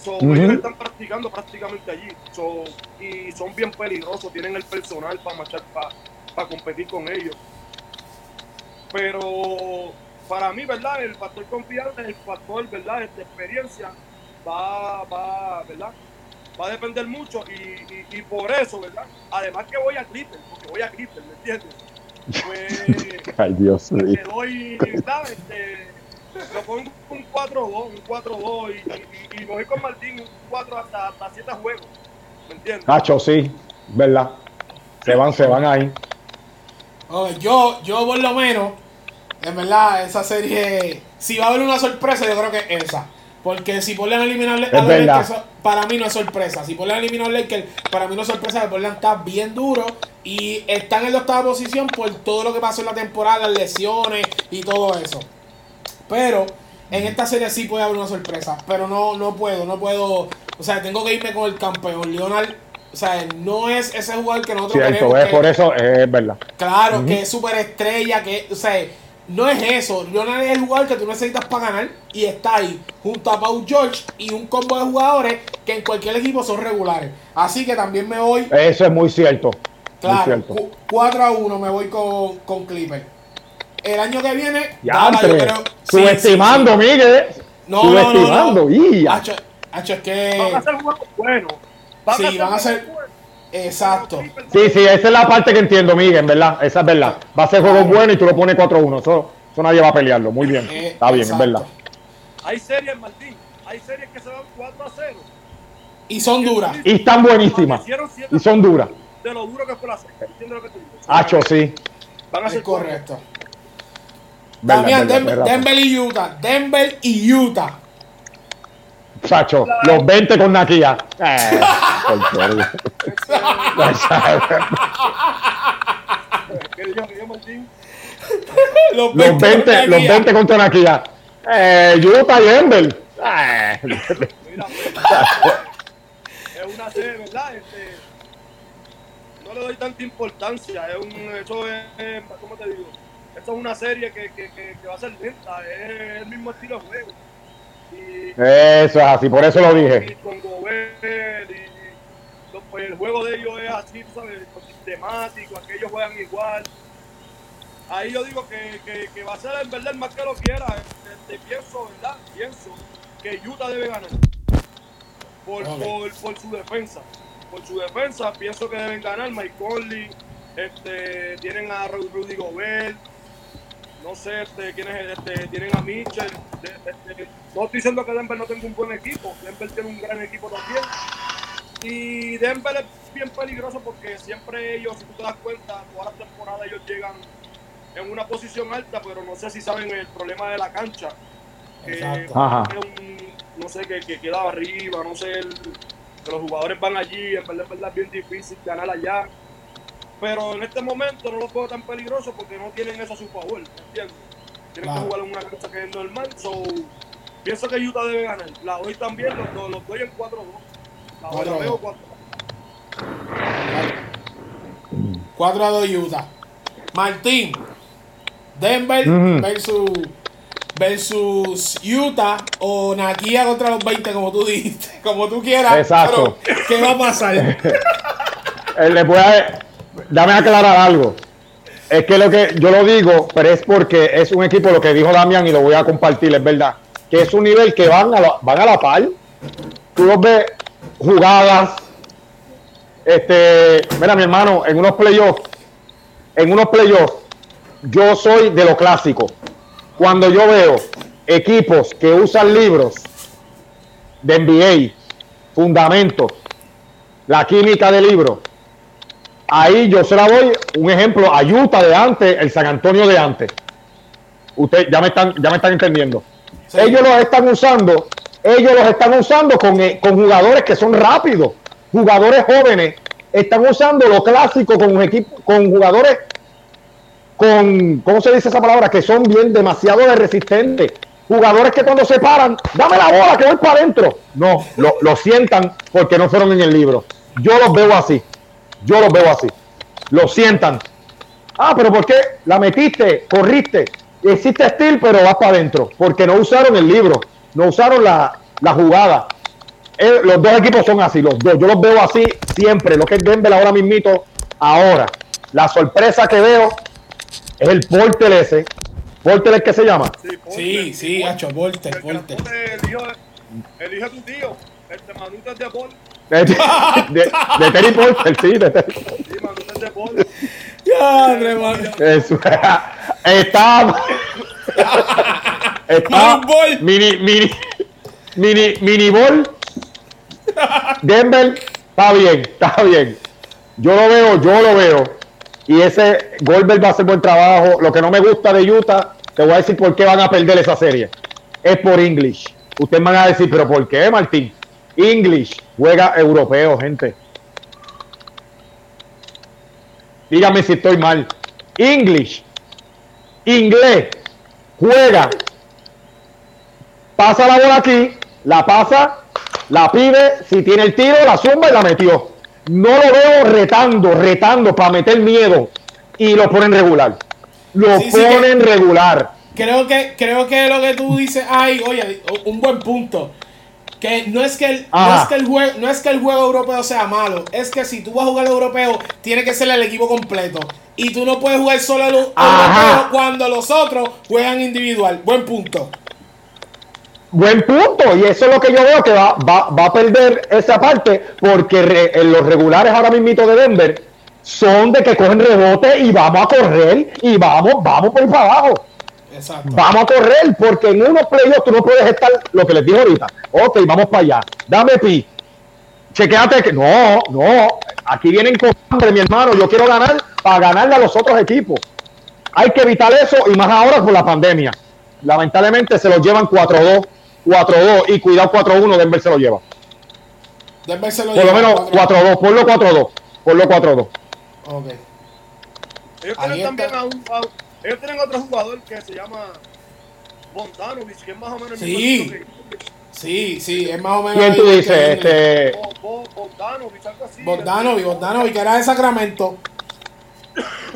So. Ellos están practicando prácticamente allí. So, y son bien peligrosos, tienen el personal para marchar, para competir con ellos. Pero para mí, ¿verdad? El factor confianza, el factor, ¿verdad? De experiencia, va, va, ¿verdad? Va a depender mucho y, y, y por eso, ¿verdad? Además que voy a Clippers, porque voy a Clippers, ¿me entiendes? <laughs> Pues Ay, Dios mío. te doy, <laughs> ¿sabes? Este, lo pongo un 4-2, un 4-2 y, y, y voy con Martín un 4 hasta, hasta 7 juegos, ¿me entiendes? Nacho, sí, ¿verdad? Se van, se van ahí. Yo, yo por lo menos, en verdad, esa serie, si va a haber una sorpresa, yo creo que es esa. Porque si Portland eliminar a. Lakers, eso para mí no es sorpresa. Si Portland eliminar a Lakers, para mí no es sorpresa. Portland está bien duro y están en la octava posición por todo lo que pasó en la temporada, las lesiones y todo eso. Pero en esta serie sí puede haber una sorpresa. Pero no, no puedo, no puedo. O sea, tengo que irme con el campeón. Leonard, o sea, no es ese jugador que nosotros Cierto, queremos. es que- por eso, es verdad. Claro, que es súper estrella, que, o sea, no es eso. Leonard es el jugador que tú necesitas para ganar y está ahí, junto a Paul George y un combo de jugadores que en cualquier equipo son regulares. Así que también me voy, Eso es muy cierto. Muy claro, cierto. cu- 4 a 1 me voy con, con Clipper. El año que viene, Ya, yo entre, creo- sí, subestimando, sí, sí. Miguel. No, no, no, subestimando. no. y ya. Hacho, hacho, es que. Van a ser juegos buenos. Sí, van a ser- juegos buenos. Exacto. Sí, sí, esa es la parte que entiendo, Miguel, en verdad. Esa es verdad. Va a ser juego bueno y tú lo pones 4-1. Eso, eso nadie va a pelearlo. Muy bien. Eh, Está bien, exacto. es verdad. Hay series, Martín. Hay series que se van 4 a 0. Y son duras. Y están buenísimas. Y son duras. De lo duro que fue la serie. ¿Entiendes lo que te digo? Hacho, sí. Van a ser correcto. Verdad, Damián, verdad, Dem- verdad. Denver y Utah. Denver y Utah. Chacho, los 20 con Nakia. Eh, por favor. ¿Qué dijo, qué dijo Martín? Los los 20, con los Nakia. 20 contra Nakia. Eh, Utah y Denver. Eh, Mira, <laughs> es una serie, ¿verdad? Este, no le doy tanta importancia. Es un, eso es, ¿cómo te digo? Esto es una serie que, que, que, que va a ser lenta. Es el mismo estilo de juego. Y, Eso es así, por eso lo dije. y con Gobert y lo- pues, el juego de ellos es así, tú sabes, sistemático, aquellos juegan igual. Ahí yo digo que, que, que va a ser en verdad el más que lo quiera. Este, pienso, ¿verdad? Pienso que Utah debe ganar. Por, por, por su defensa. Por su defensa, pienso que deben ganar. Mike Conley, este, tienen a Ru- Rudy Gobert. No sé este, quién es, este, tienen a Mitchell. de- este, no estoy diciendo que Denver no tenga un buen equipo. Denver tiene un gran equipo también. Y Denver es bien peligroso porque siempre ellos, si tú te das cuenta, todas las temporadas ellos llegan en una posición alta, pero no sé si saben el problema de la cancha. Que un- no sé, que, que queda arriba, no sé, el- que los jugadores van allí, en verdad, en verdad es bien difícil ganar allá. Pero en este momento no los veo tan peligrosos porque no tienen eso a su favor, ¿me entiendes? Tienen Claro. que jugar en una cancha que es normal, so, pienso que Utah debe ganar. La doy también, los, los, los doy en 4-2. La, doy- la 4-2. veo 4 4 a 2 Utah. Martín. Denver Ujú. versus, versus Utah o Nakia contra los 20, como tú dijiste. Como tú quieras. Exacto. Pero, ¿qué va a pasar? <laughs> Eh, le a, dame aclarar algo. Es que lo que yo lo digo, pero es porque es un equipo, lo que dijo Damián, y lo voy a compartir, es verdad, que es un nivel que van a la, van a la par. Tú los ves jugadas. Este, mira, mi hermano, en unos playoffs, en unos playoffs, yo soy de lo clásico. Cuando yo veo equipos que usan libros de NBA, fundamentos, la química del libro, ahí yo se la doy un ejemplo a Utah de antes, el San Antonio de antes. Ustedes ya me están, ya me están entendiendo. Sí. Ellos los están usando, ellos los están usando con, eh, con jugadores que son rápidos, jugadores jóvenes, están usando lo clásico con un equipo, con jugadores con, ¿cómo se dice esa palabra? Que son bien demasiado de resistentes. Jugadores que cuando se paran, dame la bola que voy para adentro. No, lo, lo sientan porque no fueron en el libro. Yo los veo así. Yo los veo así. Lo sientan. Ah, pero ¿por qué la metiste? Corriste. Hiciste estilo, pero vas para adentro. Porque no usaron el libro. No usaron la, la jugada. Eh, los dos equipos son así, los dos. Yo los veo así siempre. Lo que es Denver ahora mismito, ahora. La sorpresa que veo es el Porter ese. Porter es que se llama. Sí, sí, hacho, Volter, Volter. Elige a tu tío. Este Manutas de Paul. De, de, de Terry Porter, sí, de Terry Porter. Ya. Eso. Está. Está. Mini, mini, mini, mini ball. Denver, está bien, está bien. Yo lo veo, yo lo veo. Y ese Goldberg va a hacer buen trabajo. Lo que no me gusta de Utah, te voy a decir por qué van a perder esa serie. Es por English. Ustedes van a decir, pero ¿por qué, Martín? English juega europeo, gente. Dígame si estoy mal. English, inglés, juega, pasa la bola aquí, la pasa, la pide, si tiene el tiro, la zumba y la metió. No lo veo retando, retando para meter miedo y lo ponen regular. Lo Sí, sí, ponen que- regular. Creo que, creo que lo que tú dices, ay, oye, un buen punto. Que no es que el, no Ajá. es que el juego, no es que el juego europeo sea malo, es que si tú vas a jugar europeo, tiene que ser el equipo completo. Y tú no puedes jugar solo el europeo Ajá. cuando los otros juegan individual. Buen punto. Buen punto, y eso es lo que yo veo que va, va, va a perder esa parte, porque re- en los regulares ahora mismito de Denver son de que cogen rebote y vamos a correr y vamos, vamos por ahí para abajo. Exacto. Vamos a correr, porque en unos playoffs tú no puedes estar, lo que les dije ahorita, ok, vamos para allá, dame pi, chequeate que, no, no, aquí vienen con hambre, mi hermano, yo quiero ganar para ganarle a los otros equipos. Hay que evitar eso y más ahora por la pandemia. Lamentablemente se los llevan 4-2, 4-2 y cuidado 4-1, Denver se lo lleva. Denver se lo Por lo lleva, menos cuatro- 4-2, ponlo 4-2, ponlo 4-2. Ok. Ellos tienen también a un. a- ellos tienen otro jugador que se llama Bogdanovich, que es más o menos el Sí. mismo estilo Sí, sí, es más o menos. ¿Quién tú que dices? Que- Este, Bo- Bo- Bogdanovich, algo así. Bogdanovic, Bogdanovic, que era de Sacramento.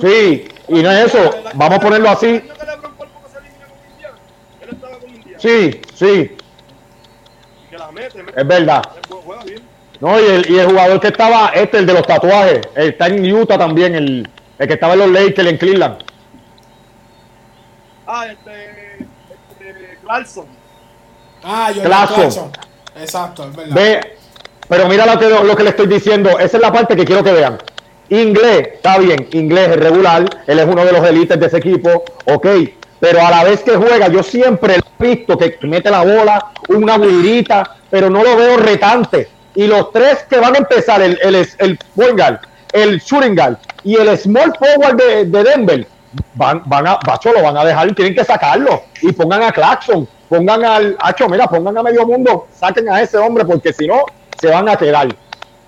sí, y no es eso, vamos a ponerlo así. El año que LeBron por poco se elimina con Indiana, Él estaba con Indiana. Sí, sí, Y que la mete, mete. es verdad. Él Juega bien. No, y el, y el jugador que estaba, este, el de los tatuajes, está en Utah también, el, el que estaba en los Lakers en Cleveland. Ah, este. este Clarkson. Ah, yo Clarkson. Exacto, es verdad. Ve, pero mira lo que, lo que le estoy diciendo, esa es la parte que quiero que vean. Inglés, está bien, inglés es regular, él es uno de los élites de ese equipo, ok, pero a la vez que juega, yo siempre lo he visto que mete la bola, una bullita, pero no lo veo retante. Y los tres que van a empezar, el, el, el point guard, el shooting guard y el small forward de, de Denver, van, van a, bacho, lo van a dejar, tienen que sacarlo y pongan a Claxon, pongan al, hacho, mira, pongan a medio mundo, saquen a ese hombre porque si no, se van a quedar.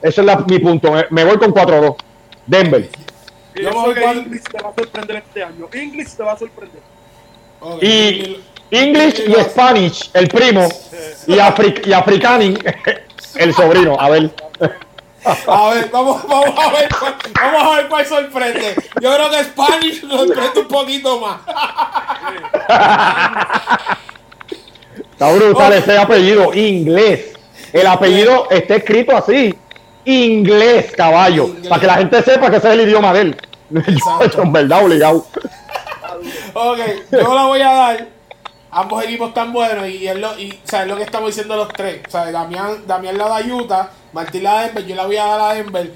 Ese es la- mi punto, me, me voy con 4-2. Denver. Y Yo yo me voy sé que con- English te va a sorprender este año. English te va a sorprender. Ok, Y English y Spanish, el primo, y, Afri- y Africani, <laughs> el sobrino. A ver. A ver, vamos, vamos a ver cuál, vamos a ver cuál sorprende. Yo creo que Spanish sorprende un poquito más. Está brutal ese apellido, inglés. El apellido está escrito así. Inglés, caballo. Inglés. Para que la gente sepa que ese es el idioma de él. <laughs> Exacto. en verdad, obligado. Ok, yo la voy a dar. Ambos equipos están buenos y es lo, y, o sea, es lo que estamos diciendo los tres. O sea, Damián, Damián la da Utah, Martín la da Denver, yo la voy a dar a Denver.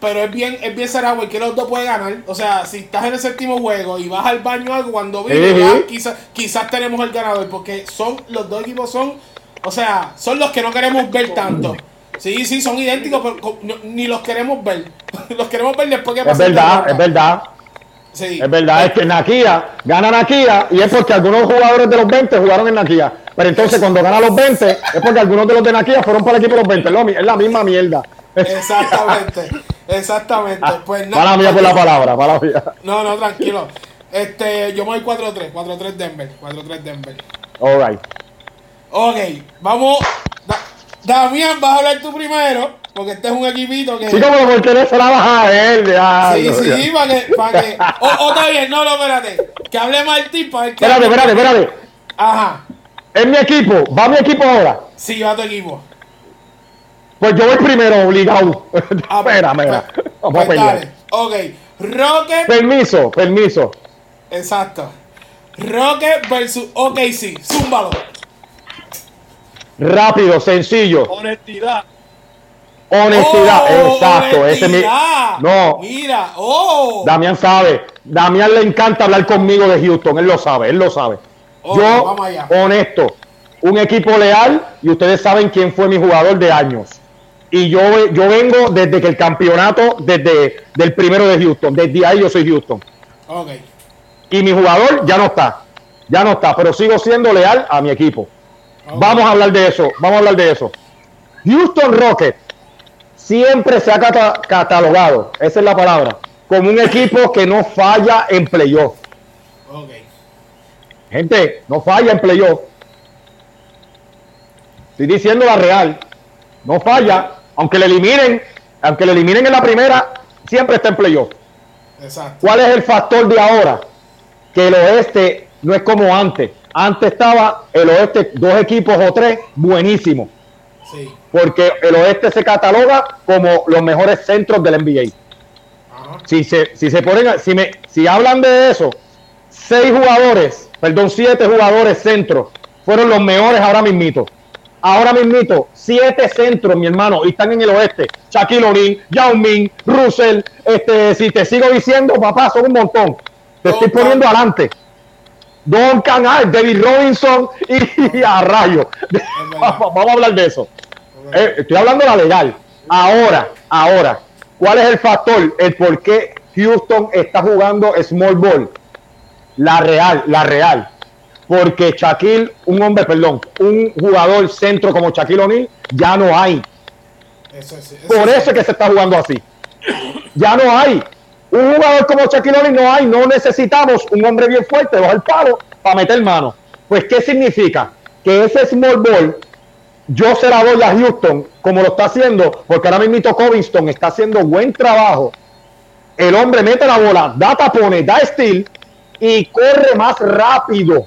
Pero es bien, es bien cerrado porque los dos pueden ganar. O sea, si estás en el séptimo juego y vas al baño algo, cuando vienes, Ujú. ya quizás quizás tenemos el ganador. Porque son, los dos equipos son, o sea, son los que no queremos ver tanto. Sí, sí, son idénticos, pero no- ni los queremos ver. <laughs> los queremos ver después que Es pase el verdad, es verdad. Sí. Es verdad, es que Nakia gana Nakia y es porque algunos jugadores de los 20 jugaron en Nakia. Pero entonces cuando gana los 20 es porque algunos de los de Nakia fueron para el equipo de los 20. Es la misma mierda. Exactamente, <laughs> exactamente. Pues nada. Para mía por la palabra, para mía. No, no, tranquilo. Este, yo me voy 4-3, 4-3 Denver, 4-3 Denver. All right. Ok, vamos. Da- Damián, vas a hablar tú primero, porque este es un equipito que. Sí, como porque no se la baja a él. ya, Sí, no, sí, para que. Para que o, o está bien, no, no, espérate. Que hable Martín para que. Espérate, espérate, espérate. Ajá, Es mi equipo. Va mi equipo ahora. sí, va tu equipo. Pues yo voy primero, obligado. <laughs> Ah, espera, pues, espera. pues, Vamos a pues pelear. dale. Ok, Rocket. Permiso, permiso. Exacto. Rocket versus OKC. Zúmbalo. rápido, sencillo. Honestidad. Honestidad, Oh, exacto. Ese mi-. No, Mira, oh. Damián sabe. Damián le encanta hablar conmigo de Houston. Él lo sabe, él lo sabe. Yo, vamos allá. honesto, un equipo leal y ustedes saben quién fue mi jugador de años. Y yo, yo vengo desde que el campeonato, desde del primero de Houston. Desde ahí yo soy Houston. Ok. Y mi jugador ya no está. Ya no está, pero sigo siendo leal a mi equipo. Vamos a hablar de eso, vamos a hablar de eso. Houston Rockets siempre se ha cata- catalogado, esa es la palabra, como un equipo que no falla en playoff. Ok. Gente, no falla en playoff. Estoy diciendo la real. No falla, aunque le eliminen, aunque le eliminen en la primera, siempre está en playoff. Exacto. ¿Cuál es el factor de ahora? Que el oeste no es como antes. Antes estaba el oeste, dos equipos o tres, buenísimos. Sí. porque el oeste se cataloga como los mejores centros del NBA. Ajá. Si se, si se ponen, si me, si hablan de eso, seis jugadores, perdón, siete jugadores centros fueron los mejores ahora mismito. Ahora mismito, siete centros, mi hermano, y están en el oeste. Shaquille O'Neal, Yao Ming, Russell, este, si te sigo diciendo, papá, son un montón. Te estoy poniendo adelante. Duncan, ah, David Robinson y, <laughs> a rayo. Vamos a hablar de eso. Eh, estoy hablando de la legal. Ahora, ahora, ¿cuál es el factor? El por qué Houston está jugando small ball. La real, la real. Porque Shaquille, un hombre, perdón, un jugador centro como Shaquille O'Neal, ya no hay. Eso es. eso Por es- eso es que se está jugando así. Ya no hay. Un jugador como Shaquille O'Neal no hay. No necesitamos un hombre bien fuerte bajo el palo para meter mano. Pues, ¿qué significa? Que ese small ball yo se la doy a Houston como lo está haciendo, porque ahora mismo Covington está haciendo buen trabajo. El hombre mete la bola, da tapones, da steal y corre más rápido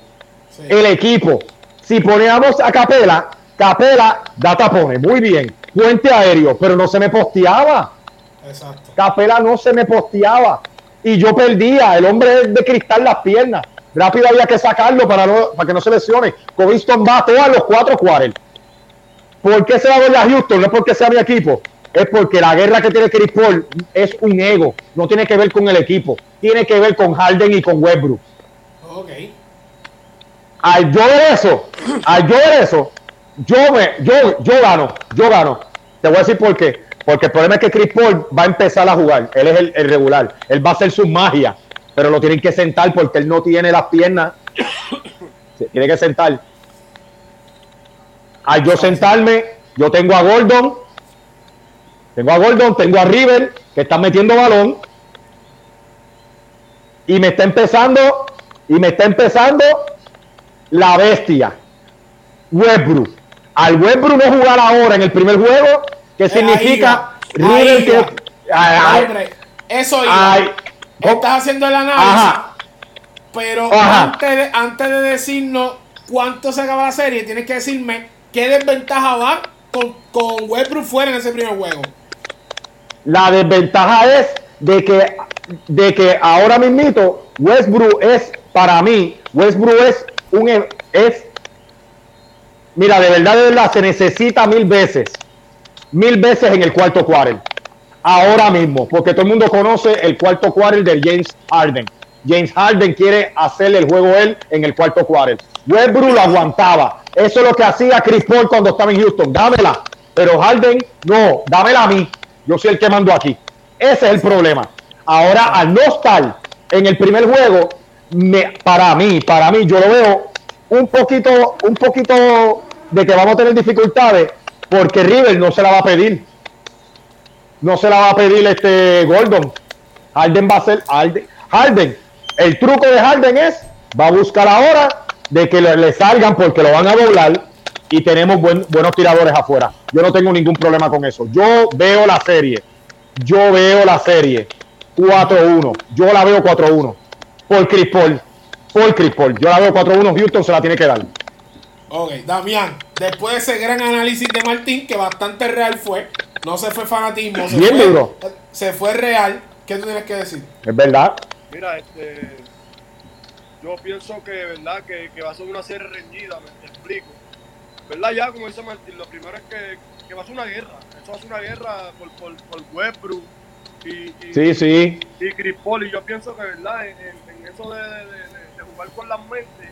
sí. el equipo. Si ponemos a Capela, Capela da tapones, muy bien. Puente aéreo, pero no se me posteaba. Exacto. Capela no se me posteaba. Y yo perdía. El hombre es de cristal las piernas. Rápido había que sacarlo para, no, para que no se lesione. Covington va a todos los cuatro cuartos. ¿Por qué se va a doy a Houston? No es porque sea mi equipo. Es porque la guerra que tiene Chris Paul es un ego. No tiene que ver con el equipo. Tiene que ver con Harden y con Westbrook. Ok. al yo ver eso, al yo ver eso, yo me, yo, yo gano, yo gano. Te voy a decir por qué. Porque el problema es que Chris Paul va a empezar a jugar. Él es el, regular. Él va a hacer su magia. Pero lo tienen que sentar porque él no tiene las piernas. Se tiene que sentar. Al yo sentarme, yo tengo a Gordon. Tengo a Gordon, tengo a River, que está metiendo balón. Y me está empezando, y me está empezando la bestia, Westbrook. Al Westbrook no jugar ahora en el primer juego, ¿qué Eh, significa? ahí River ahí que- va. ay, ay, Hombre, eso iba. ay, Estás haciendo el análisis, Ajá. pero Ajá. antes de, antes de decirnos cuánto se acaba la serie, tienes que decirme qué desventaja va con, con Westbrook fuera en ese primer juego. La desventaja es de que, de que ahora mismito Westbrook es, para mí, Westbrook es un, es, mira, de verdad, de verdad, se necesita mil veces, mil veces en el cuarto quarter. Ahora mismo, porque todo el mundo conoce el cuarto quarter de James Harden. James Harden quiere hacerle el juego él en el cuarto quarter. Westbrook lo aguantaba. Eso es lo que hacía Chris Paul cuando estaba en Houston. Dámela. Pero Harden, no, dámela a mí. Yo soy el que mando aquí. Ese es el problema. Ahora, al no estar en el primer juego, me- para mí, para mí, yo lo veo un poquito, un poquito de que vamos a tener dificultades porque River no se la va a pedir. No se la va a pedir este Gordon. Harden va a ser Harden. Harden. El truco de Harden es va a buscar ahora de que le, salgan porque lo van a doblar y tenemos buen- buenos tiradores afuera. Yo no tengo ningún problema con eso. Yo veo la serie. Yo veo la serie 4-1. Yo la veo 4-1. Por Chris Paul. Por Chris Paul. Yo la veo 4-1. Houston se la tiene que dar. Ok, Damián, después de ese gran análisis de Martín, que bastante real fue, no se fue fanatismo, se, Bien fue, duro. se fue real. ¿Qué tú tienes que decir? Es verdad. Mira, este. Yo pienso que, ¿verdad? Que, que va a ser una serie reñida, me te explico. ¿verdad? Ya, como dice Martín, lo primero es que, que va a ser una guerra. Eso va a ser una guerra por, por, por Westbrook y, y, Sí, sí. y Chris Paul. Y yo pienso que, ¿verdad? En, en- en eso de, de- de- de jugar con las mentes,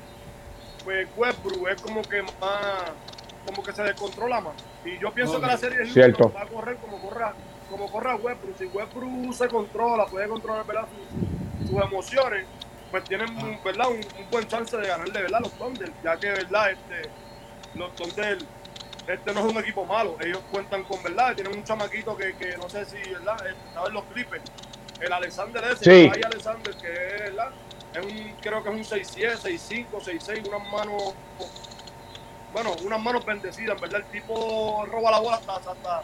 pues Westbrook es como que más, como que se descontrola más. Y yo pienso que la serie Houston Cierto. va a correr como corra, como corra Westbrook. Si Westbrook se controla, puede controlar, ¿verdad? Sus, sus emociones, pues tienen. ¿verdad? Un, un buen chance de ganar de verdad los Thunder, ya que, ¿verdad? Este, los Thunder este no es un equipo malo. Ellos cuentan con verdad. Tienen un chamaquito que, que no sé si, ¿verdad? Estaba en los Clippers. El Alexander ese, Sí. el Alexander, que es, ¿verdad? Es un, creo que es un 6'7, 6'5, 6'6, unas manos, bueno, unas manos bendecidas, ¿verdad? El tipo roba la bola hasta, hasta,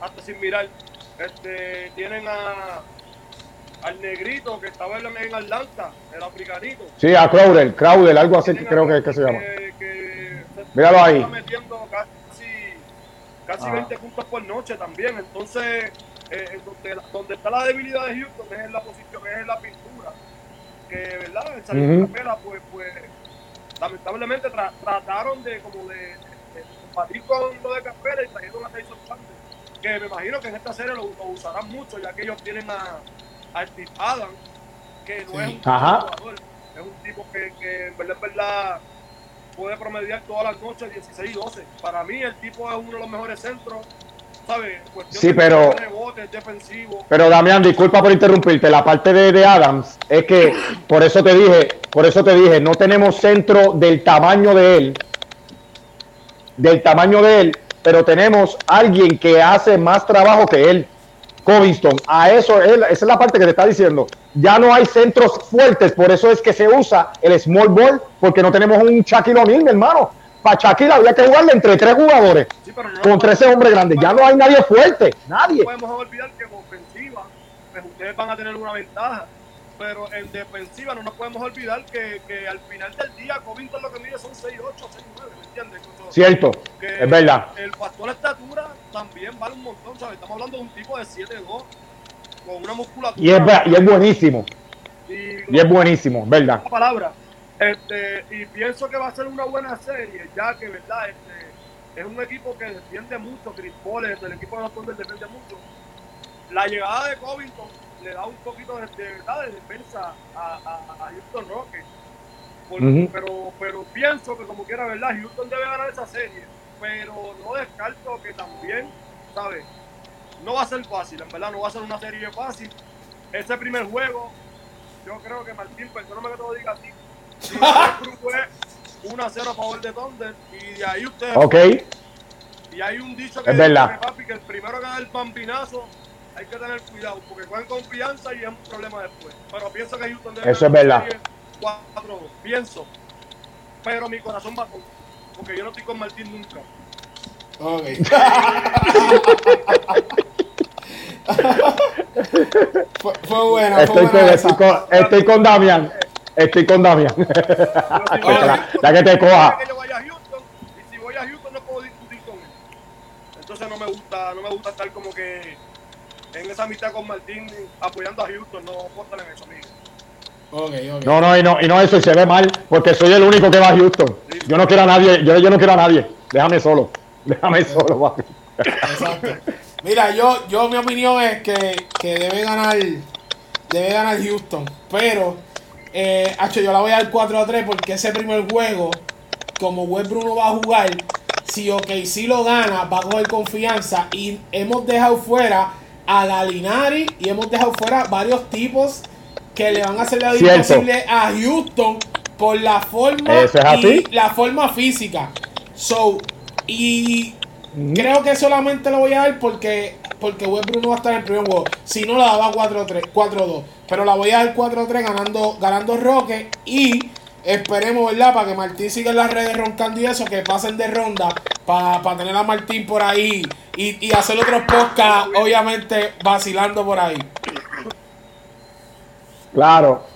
hasta sin mirar. Este, tienen a, al negrito que estaba en en Atlanta, el africanito. Sí, a Crowder, Crowder, algo así que creo que, que se llama. Que, que se Míralo ahí. está metiendo casi, casi Ajá. 20 puntos por noche también. Entonces, eh, donde, donde está la debilidad de Houston es en la posición, es en la pintura. Que, ¿verdad? El salir de Capela, pues, pues, lamentablemente tra- trataron de como de, de, combatir con lo de Capela y trajeron a Tyson Chandler. Que me imagino que en esta serie lo, lo usarán mucho, ya que ellos tienen a, a Steve Adams, que no Sí. es un Ajá. jugador, es un tipo que, que en verdad, en verdad puede promediar todas las noches 16 y 12. Para mí el tipo es uno de los mejores centros, ¿sabes? Cuestión Sí, de pero- rebotes, defensivo. Pero Damián, disculpa por interrumpirte. La parte de, de Adams es que por eso te dije, por eso te dije, no tenemos centro del tamaño de él, del tamaño de él, pero tenemos alguien que hace más trabajo que él. Covington, a eso es, esa es la parte que te está diciendo. Ya no hay centros fuertes, por eso es que se usa el small ball, porque no tenemos un Shaquille O'Neal, hermano. Para Shaquille había que jugarle entre tres jugadores Sí, no contra ese hombre grande. Ya no hay nadie fuerte, nadie. No podemos olvidar que en ofensiva, pues ustedes van a tener una ventaja. Pero en defensiva no nos podemos olvidar que, que al final del día Covington lo que mide son 6'8, 6'9, ¿me entiendes? Entonces, Cierto, que es verdad. El factor estatura también vale un montón, ¿sabes? Estamos hablando de un tipo de 7'2 con una musculatura. Y es, y es buenísimo. y- Y es buenísimo, ¿verdad? la palabra. Este, y pienso que va a ser una buena serie, ya que, ¿verdad? Este, es un equipo que defiende mucho, Chris Paul, el equipo de los Thunder defiende mucho. La llegada de Covington le da un poquito de, de, ¿verdad? de defensa a, a, a Houston Rockets. Por- pero, pero pienso que como quiera, ¿verdad? Houston debe ganar esa serie. Pero no descarto que también, ¿sabes? No va a ser fácil, en verdad, no va a ser una serie fácil. Ese primer juego, yo creo que Martín, perdóname que te lo diga así, si el <laughs> Westbrook fue 1 a 0 a favor de Thunder y de ahí ustedes Ok, y hay un dicho que Es dice verdad. que, papi, que el primero que da el bambinazo hay que tener cuidado porque cogen confianza y es un problema después. Pero pienso que Houston debe Eso es verdad. serie 4-2, pienso. Pero mi corazón va con porque yo no estoy con Martín nunca. Ok. <laughs> fue, fue buena, fue estoy con, estoy esa. con, estoy con Damián. Estoy con Damián. Con <laughs> la, la que te coja. que yo vaya a Houston y si voy a Houston no puedo discutir con él. Entonces no me gusta, no me gusta estar como que en esa amistad con Martín apoyando a Houston, no estar en eso, amigo. Ok, ok. No, no, y no, y no eso, y se ve mal, porque soy el único que va a Houston. Yo no quiero a nadie, yo, yo no quiero a nadie. Déjame solo. <laughs> Déjame solo, papi. Exacto. Mira, yo, yo mi opinión es que, que debe ganar debe ganar Houston, pero eh, hacho, yo la voy a dar 4 a 3 porque ese primer juego, como Westbrook no va a jugar, si OKC lo gana, va a coger confianza. Y hemos dejado fuera a Galinari y hemos dejado fuera varios tipos que le van a hacer la vida imposible a Houston por la forma es y la forma física. So, y creo que solamente lo voy a dar porque porque Westbrook no va a estar en el primer juego. Si no, la daba 4-3, 4-2. Pero la voy a dar 4-3 ganando, ganando Roque. Y esperemos, ¿verdad? Para que Martín siga en las redes roncando y eso, que pasen de ronda. Para tener a Martín por ahí. Y, y hacer otros podcasts, obviamente, vacilando por ahí. Claro.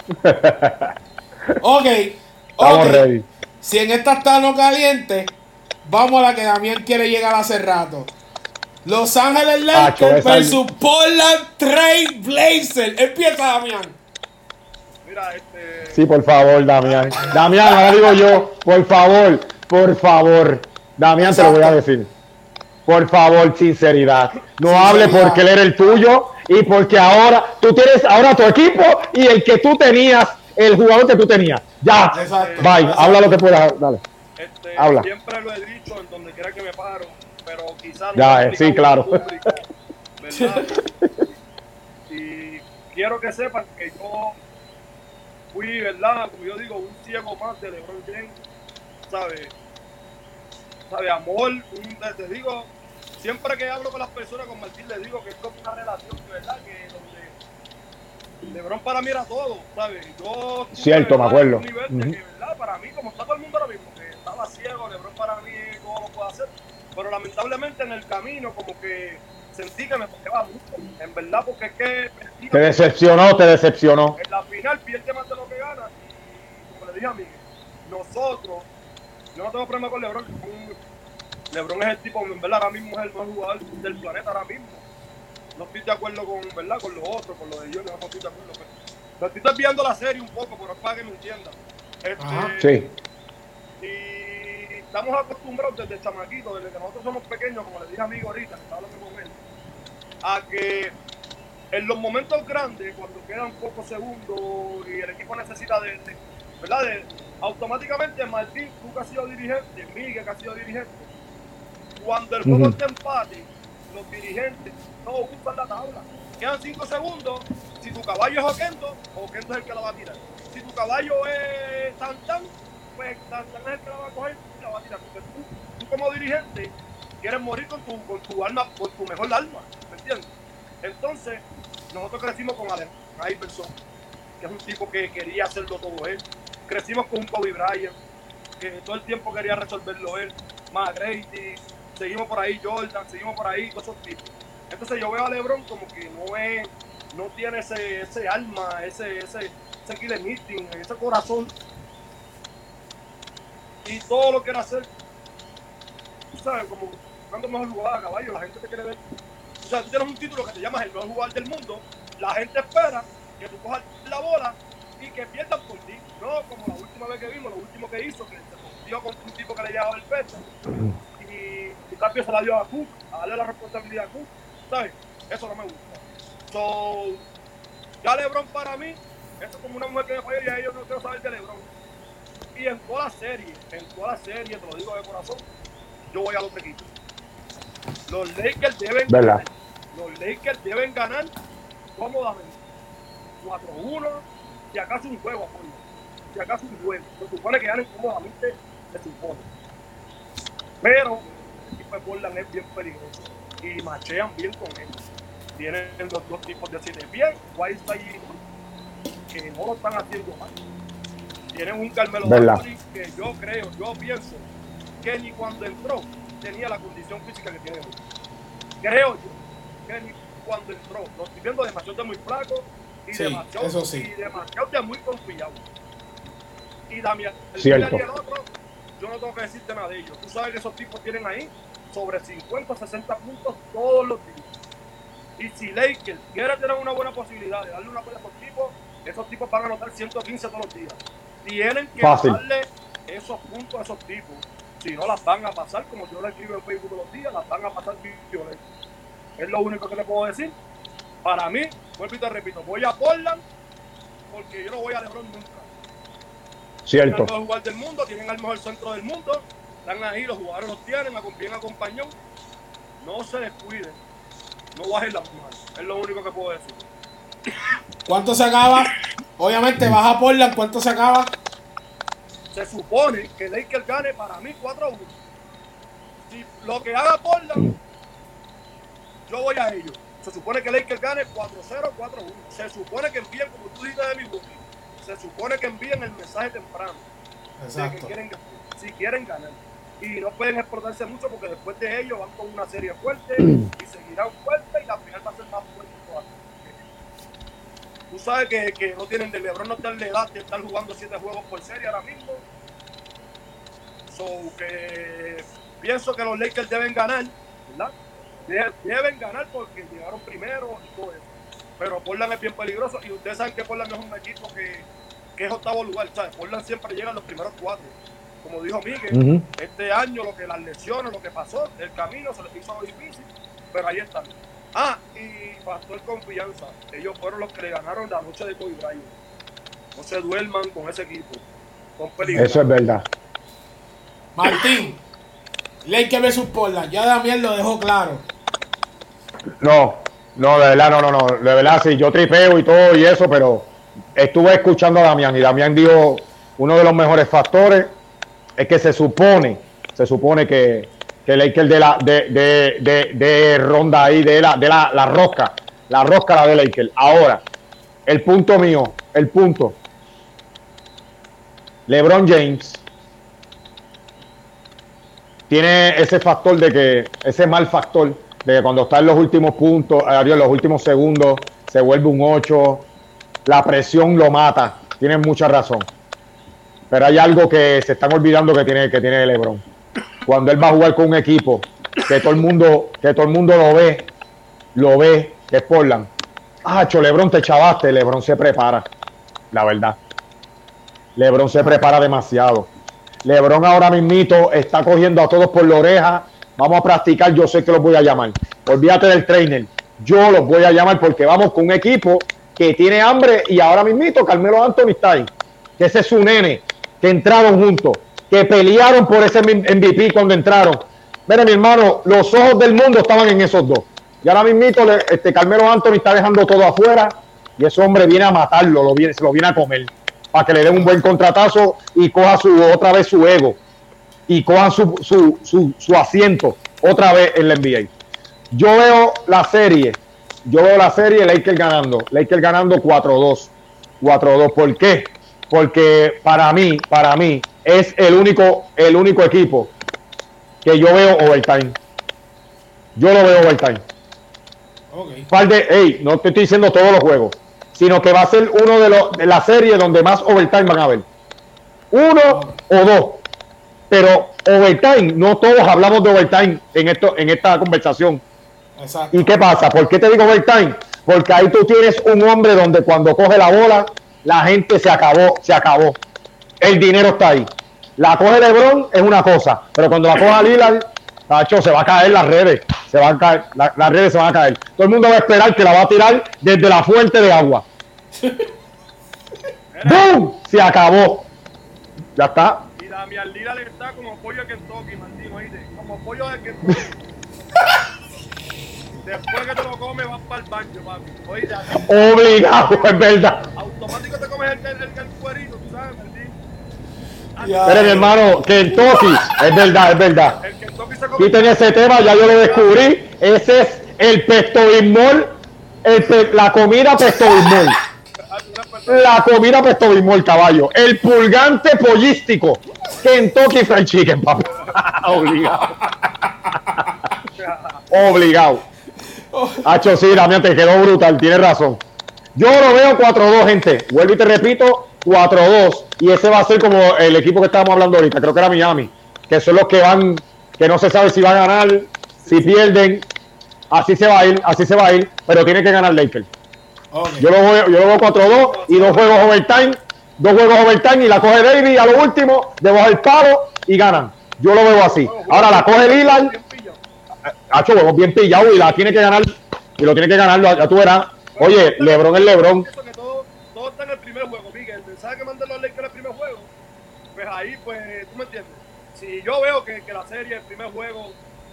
Ok. Estamos ok. ready. Si en esta está no caliente, vamos a la que Damián quiere llegar hace rato. Los Ángeles Tacho, Lakers versus Portland Trail Blazer. Empieza Damián. Mira, este. Sí, por favor, Damián. Damián, ahora digo yo, por favor, por favor. Damián, te lo voy a decir. Por favor, sinceridad. No hable porque él era el tuyo y porque ahora tú tienes ahora tu equipo y el que tú tenías, el jugador que tú tenías. Ya. Exacto. Bye. Exacto. Habla lo que puedas. Dale. Este, Habla. Siempre lo he dicho en donde quiera que me paro, pero quizás Ya, lo he eh, sí, claro. público, ¿verdad? <laughs> y quiero que sepan que yo fui, ¿verdad? Como yo digo, un ciego más de LeBron James, ¿sabes? ¿Sabe? Amor, un, te, digo, siempre que hablo con las personas, con Martín, le digo que es como una relación, ¿verdad? Que donde LeBron para mí era todo, ¿sabes? Yo Cierto, me acuerdo. un nivel de Ujú. que, ¿verdad? Para mí, como está todo el mundo ahora mismo, estaba ciego, LeBron para mí todo lo puede hacer, pero lamentablemente en el camino como que sentí que me fallaba mucho, en verdad, porque es que perdí- Te decepcionó, te decepcionó. en la final pierde más de lo que gana. Y como le dije a Miguel, nosotros, yo no tengo problema con LeBron. LeBron es el tipo, en verdad, ahora mismo es el mejor jugador del planeta ahora mismo. No estoy de acuerdo con, ¿verdad? con los otros, con los de Jordan, no estoy de acuerdo. Pero, pero estoy desviando la serie un poco, pero es para que me entiendan. Este. Sí. y estamos acostumbrados desde chamaquito, desde que nosotros somos pequeños, como le dije a amigo ahorita, que estaba hablando con él, a que en los momentos grandes, cuando quedan pocos segundos y el equipo necesita de, de- ¿verdad? De, automáticamente Martín, tú que has sido dirigente, Miguel que ha sido dirigente, cuando el juego Ujú. está empate, los dirigentes no ocupan la tabla. Quedan 5 segundos. Si tu caballo es Oquendo, Oquendo es el que la va a tirar. Si tu caballo es Tantan, pues Tantan es el que la va a coger la va a tú, como dirigente quieres morir con tu, con tu alma, con tu mejor alma. ¿Me entiendes? Entonces, nosotros crecimos con Allen Iverson, que es un tipo que quería hacerlo todo él. Crecimos con un Kobe Bryant, que todo el tiempo quería resolverlo él. McGrady, seguimos por ahí Jordan, seguimos por ahí, todos esos tipos. Entonces yo veo a LeBron como que no es, no tiene ese, ese alma, ese, ese, ese killer ese corazón. Y todo lo quiere hacer, tú sabes, como cuando mejor jugador a caballo, la gente te quiere ver. O sea, tú tienes un título que te llamas el mejor jugador del mundo, la gente espera que tú cojas la bola y que pierdan por ti. No como la última vez que vimos, lo último que hizo, que se confundió con un tipo que le llevaba el pecho y, y cambio se la dio a Cook, a darle la responsabilidad a Cook, ¿sabes? Eso no me gusta. So, ya LeBron para mí, esto es como una mujer que me falló y a ellos no quiero saber de LeBron. Y en toda la serie, en toda la serie, te lo digo de corazón, yo voy a los equipos. Los Lakers deben ¿Verdad? ganar. Los Lakers deben ganar cómodamente. 4-1, si acaso un juego, coño. Si acaso un juego. Se supone que ganen cómodamente, se supone. Pero el equipo de Portland es bien peligroso y machean bien con él. Tienen los dos tipos de cine bien, Whiteside y que no lo están haciendo mal. Tienen un Carmelo. Anthony que yo creo, yo pienso que ni cuando entró tenía la condición física que tiene hoy. Creo yo que ni cuando entró. Lo estoy viendo demasiado de muy flaco y Sí, demasiado, eso sí. y demasiado de muy confiado. Y Damián, el Cierto. y el otro, yo no tengo que decirte nada de ellos. Tú sabes que esos tipos tienen ahí sobre 50, 60 puntos todos los días. Y si Lakers quiere tener una buena posibilidad de darle una pelea a esos tipos, esos tipos van a anotar 115 todos los días. Tienen que Fácil. darle esos puntos a esos tipos. Si no, las van a pasar, como yo le escribo en Facebook todos los días, las van a pasar violentas. Es lo único que le puedo decir. Para mí, vuelvo y te repito, voy a Portland porque yo no voy a LeBron nunca. Tienen Cierto. al mejor jugador del mundo, tienen al mejor centro del mundo, están ahí, los jugadores los tienen, bien acompañados. No se descuiden, no bajen las manos, es lo único que puedo decir. ¿Cuánto se acaba? Obviamente baja Portland, ¿cuánto se acaba? Se supone que Lakers gane para mí 4-1. Si lo que haga Portland, yo voy a ellos. Se supone que Lakers gane 4-0, 4-1. Se supone que envíen, como tú dijiste de mi se supone que envíen el mensaje temprano. de que quieren, si quieren ganar. Y no pueden explotarse mucho porque después de ellos van con una serie fuerte y seguirán fuerte y la final va a ser más fuerte. Tú sabes que, que no tienen de Lebron no están de edad de estar jugando siete juegos por serie ahora mismo. So que pienso que los Lakers deben ganar, ¿verdad? De- Deben ganar porque llegaron primero y todo eso. Pero Portland es bien peligroso y ustedes saben que Portland es un equipo que, que es octavo lugar, ¿sabes? Portland siempre llega en los primeros cuatro. como dijo Miguel, este año lo que las lesiones, lo que pasó, el camino se les hizo difícil, pero ahí están. Ah, y factor confianza, ellos fueron los que le ganaron la noche de Kobe Bryant. No se duerman con ese equipo, con peligro. Eso es verdad. Martín, Lakers versus Portland. Ya Damián lo dejó claro. No, no, de verdad, no, no, no. De verdad, sí, yo tripeo y todo y eso, pero estuve escuchando a Damián y Damián dijo uno de los mejores factores es que se supone, se supone que, que Lakers de la de, de, de, de ronda ahí, de la, de la, la rosca, la rosca la de Lakers. Ahora, el punto mío, el punto. LeBron James tiene ese factor de que, ese mal factor de que cuando está en los últimos puntos, eh, en los últimos segundos, se vuelve un 8, la presión lo mata. Tienen mucha razón. Pero hay algo que se están olvidando que tiene, que tiene LeBron. Cuando él va a jugar con un equipo que todo el mundo, que todo el mundo lo ve, lo ve, que es Portland. Ah, LeBron te chavaste, LeBron se prepara. La verdad. LeBron se prepara demasiado. LeBron ahora mismito está cogiendo a todos por la oreja. Vamos a practicar, yo sé que los voy a llamar. Olvídate del trainer. Yo los voy a llamar porque vamos con un equipo que tiene hambre y ahora mismito Carmelo Anthony está ahí. Que ese es su nene, que entraron juntos, que pelearon por ese MVP cuando entraron. Mira, mi hermano, los ojos del mundo estaban en esos dos. Y ahora mismito este Carmelo Anthony está dejando todo afuera y ese hombre viene a matarlo, lo viene, se lo viene a comer para que le den un buen contratazo y coja su otra vez su ego y coja su, su, su, su asiento otra vez en la NBA. Yo veo la serie, yo veo la serie Lakers ganando, Lakers ganando 4-2, 4-2. ¿Por qué? Porque para mí, para mí es el único, el único equipo que yo veo overtime. Yo lo veo overtime Ok. par de, hey, no te estoy diciendo todos los juegos, sino que va a ser uno de los de la serie donde más overtime van a haber. Uno o dos. Pero overtime, no todos hablamos de overtime en esto, en esta conversación. Exacto. ¿Y qué pasa? ¿Por qué te digo overtime? Porque ahí tú tienes un hombre donde cuando coge la bola, la gente se acabó, se acabó. El dinero está ahí. La coge LeBron es una cosa, pero cuando la coja Lillard, tacho, se va a caer las redes, se van a caer, la- las redes se van a caer. Todo el mundo va a esperar que la va a tirar desde la fuente de agua. <laughs> ¡Bum! Se acabó. Ya está. Y Damian Lillard está como pollo de Kentucky, Martín, oíste, como pollo de Kentucky. <laughs> Después que te lo comes, vas para el baño, papi. Oíste, Obligado, es verdad. automático te comes el, el, el, el cuerito. Mi hermano, Kentucky, es verdad, es verdad. Quiten ese tema, ya yo lo descubrí. Ese es el pesto bismol, el pe- la comida pesto bismol. La comida pesto bismol, caballo. El pulgante pollístico. Kentucky Fried Chicken, papá. <laughs> Obligado. Obligado. Hacho, sí, Damián, te quedó brutal, tienes razón. Yo lo veo 4-2, gente. Vuelvo y te repito, 4-2. Y ese va a ser como el equipo que estábamos hablando ahorita, creo que era Miami. Que son los que van, que no se sabe si van a ganar, si pierden. Así se va a ir, así se va a ir. Pero tiene que ganar Lakers. Yo lo veo, yo lo veo 4-2 y dos juegos overtime. Dos juegos overtime y la coge David a lo último, debajo del palo y ganan. Yo lo veo así. Ahora la coge Lillard. Huevos bien pillado y la tiene que ganar. Y lo tiene que ganar, ya tú verás. Oye, Lebron es Lebron. Eso que todo, todo está en el primer juego, Miguel. El mensaje que mandan los Lakers en el primer juego, pues ahí, pues, tú me entiendes. Si yo veo que, que la serie, el primer juego,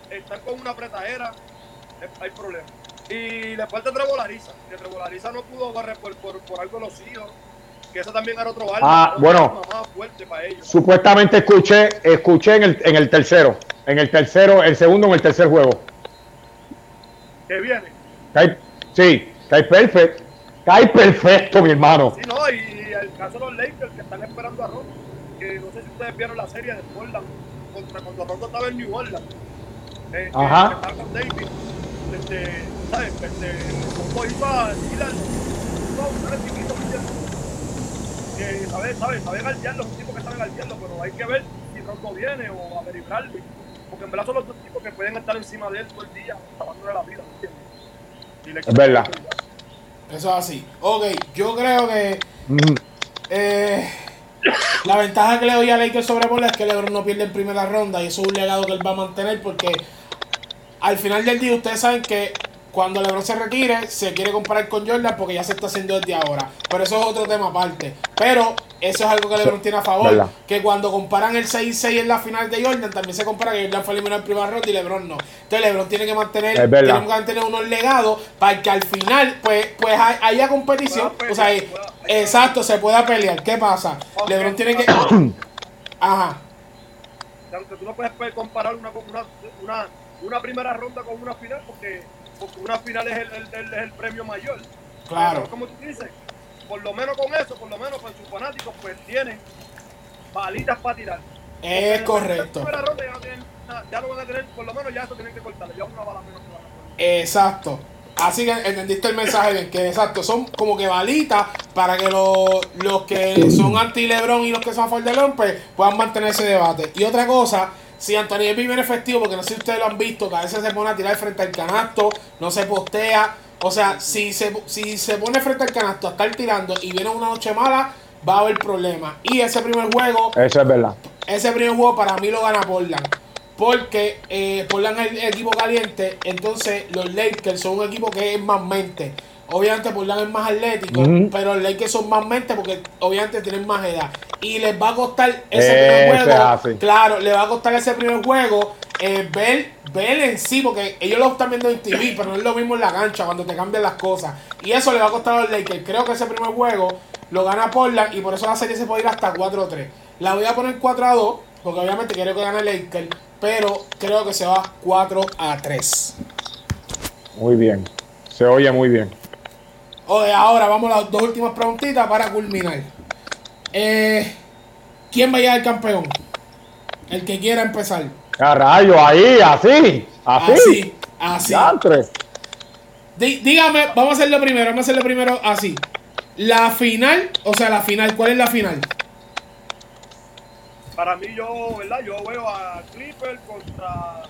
están con una apretadera, hay problema. Y después de Trevolariza, que Trevolariza no pudo barrer por, por, por algo los hijos, que eso también era otro Ah, bueno. arma más fuerte para ellos. Supuestamente escuché, escuché en el, en el tercero. En el tercero, el segundo en el tercer juego. Que viene. Cae- sí, cae perfecto. Cae perfecto, mi hermano. Sí, no, y el caso de los Lakers que están esperando a Rondo, no sé si ustedes vieron la serie de Portland contra cuando Rondo estaba en New Orleans. Eh, Ajá. estaba con David. Este, ¿sabes? Este, Rondo hizo a hizo a buscar el chiquito, ¿me entiendes? Que sabe, sabe, sabe galdearlo, es un tipo que sabe galdearlo, pero hay que ver si Rondo viene o a Bradley. Porque en verdad son los dos tipos que pueden estar encima de él todo el día, salvándole la vida, ¿me entiendes? Y le- Es verdad. Eso es así. Ok, yo creo que Mm, eh, La ventaja que le doy a Lakers sobre Portland es que LeBron no pierde en primera ronda y eso es un legado que él va a mantener porque al final del día ustedes saben que cuando LeBron se retire, se quiere comparar con Jordan porque ya se está haciendo desde ahora. Pero eso es otro tema aparte. Pero eso es algo que LeBron tiene a favor. ¿Verdad? Que cuando comparan el 6-6 en la final de Jordan, también se compara que Jordan fue eliminado en primera ronda y LeBron no. Entonces LeBron tiene que mantener, tiene que mantener unos legados para que al final, pues, pues hay- haya competición. O sea, pelear. exacto, se pueda pelear. ¿Qué pasa? LeBron tiene que. <coughs> Ajá. Aunque tú no puedes comparar una, una, una, una primera ronda con una final porque, porque una final es el, el, el- premio mayor. Claro. Pero, como tú dices, por lo menos con eso, por lo menos con sus fanáticos, pues tienen balitas para tirar. Es Porque correcto. Ronda ya, no tienen nada, ya lo van a tener, por lo menos ya eso tienen que cortarle. Ya una bala menos. Exacto. Así que entendiste el mensaje bien, que exacto, son como que balitas para que los, los que son anti Lebron y los que son a favor de Lebron pues puedan mantener ese debate. Y otra cosa, si Anthony Davis viene efectivo, porque no sé si ustedes lo han visto, que a veces se pone a tirar frente al canasto, no se postea. O sea, si se, si se pone frente al canasto a estar tirando y viene una noche mala, va a haber problemas. Y ese primer juego Eso es verdad. ese primer juego para mí lo gana Portland. Porque eh, Portland es el equipo caliente. Entonces los Lakers son un equipo que es más mente. Obviamente Portland es más atlético. Pero los Lakers son más mente porque obviamente tienen más edad. Y les va a costar ese primer juego. Claro, les va a costar ese primer juego. eh, ver, ver en sí, porque ellos lo están viendo en TV, <coughs> pero no es lo mismo en la cancha cuando te cambian las cosas. Y eso le va a costar a los Lakers. Creo que ese primer juego lo gana Portland y por eso la serie se puede ir hasta 4-3. La voy a poner 4-2, porque obviamente quiero que gane Lakers, pero creo que se va 4-3. Muy bien. Se oye muy bien. Oye, ahora vamos a las dos últimas preguntitas para culminar. Eh, ¿Quién va a llegar campeón? El que quiera empezar. A rayo, ahí, así. Así. Así, así. Dí- dígame, vamos a hacerlo primero, vamos a hacerlo primero así. La final, o sea, la final, ¿cuál es la final? Para mí, yo, ¿verdad? Yo veo a Clipper contra.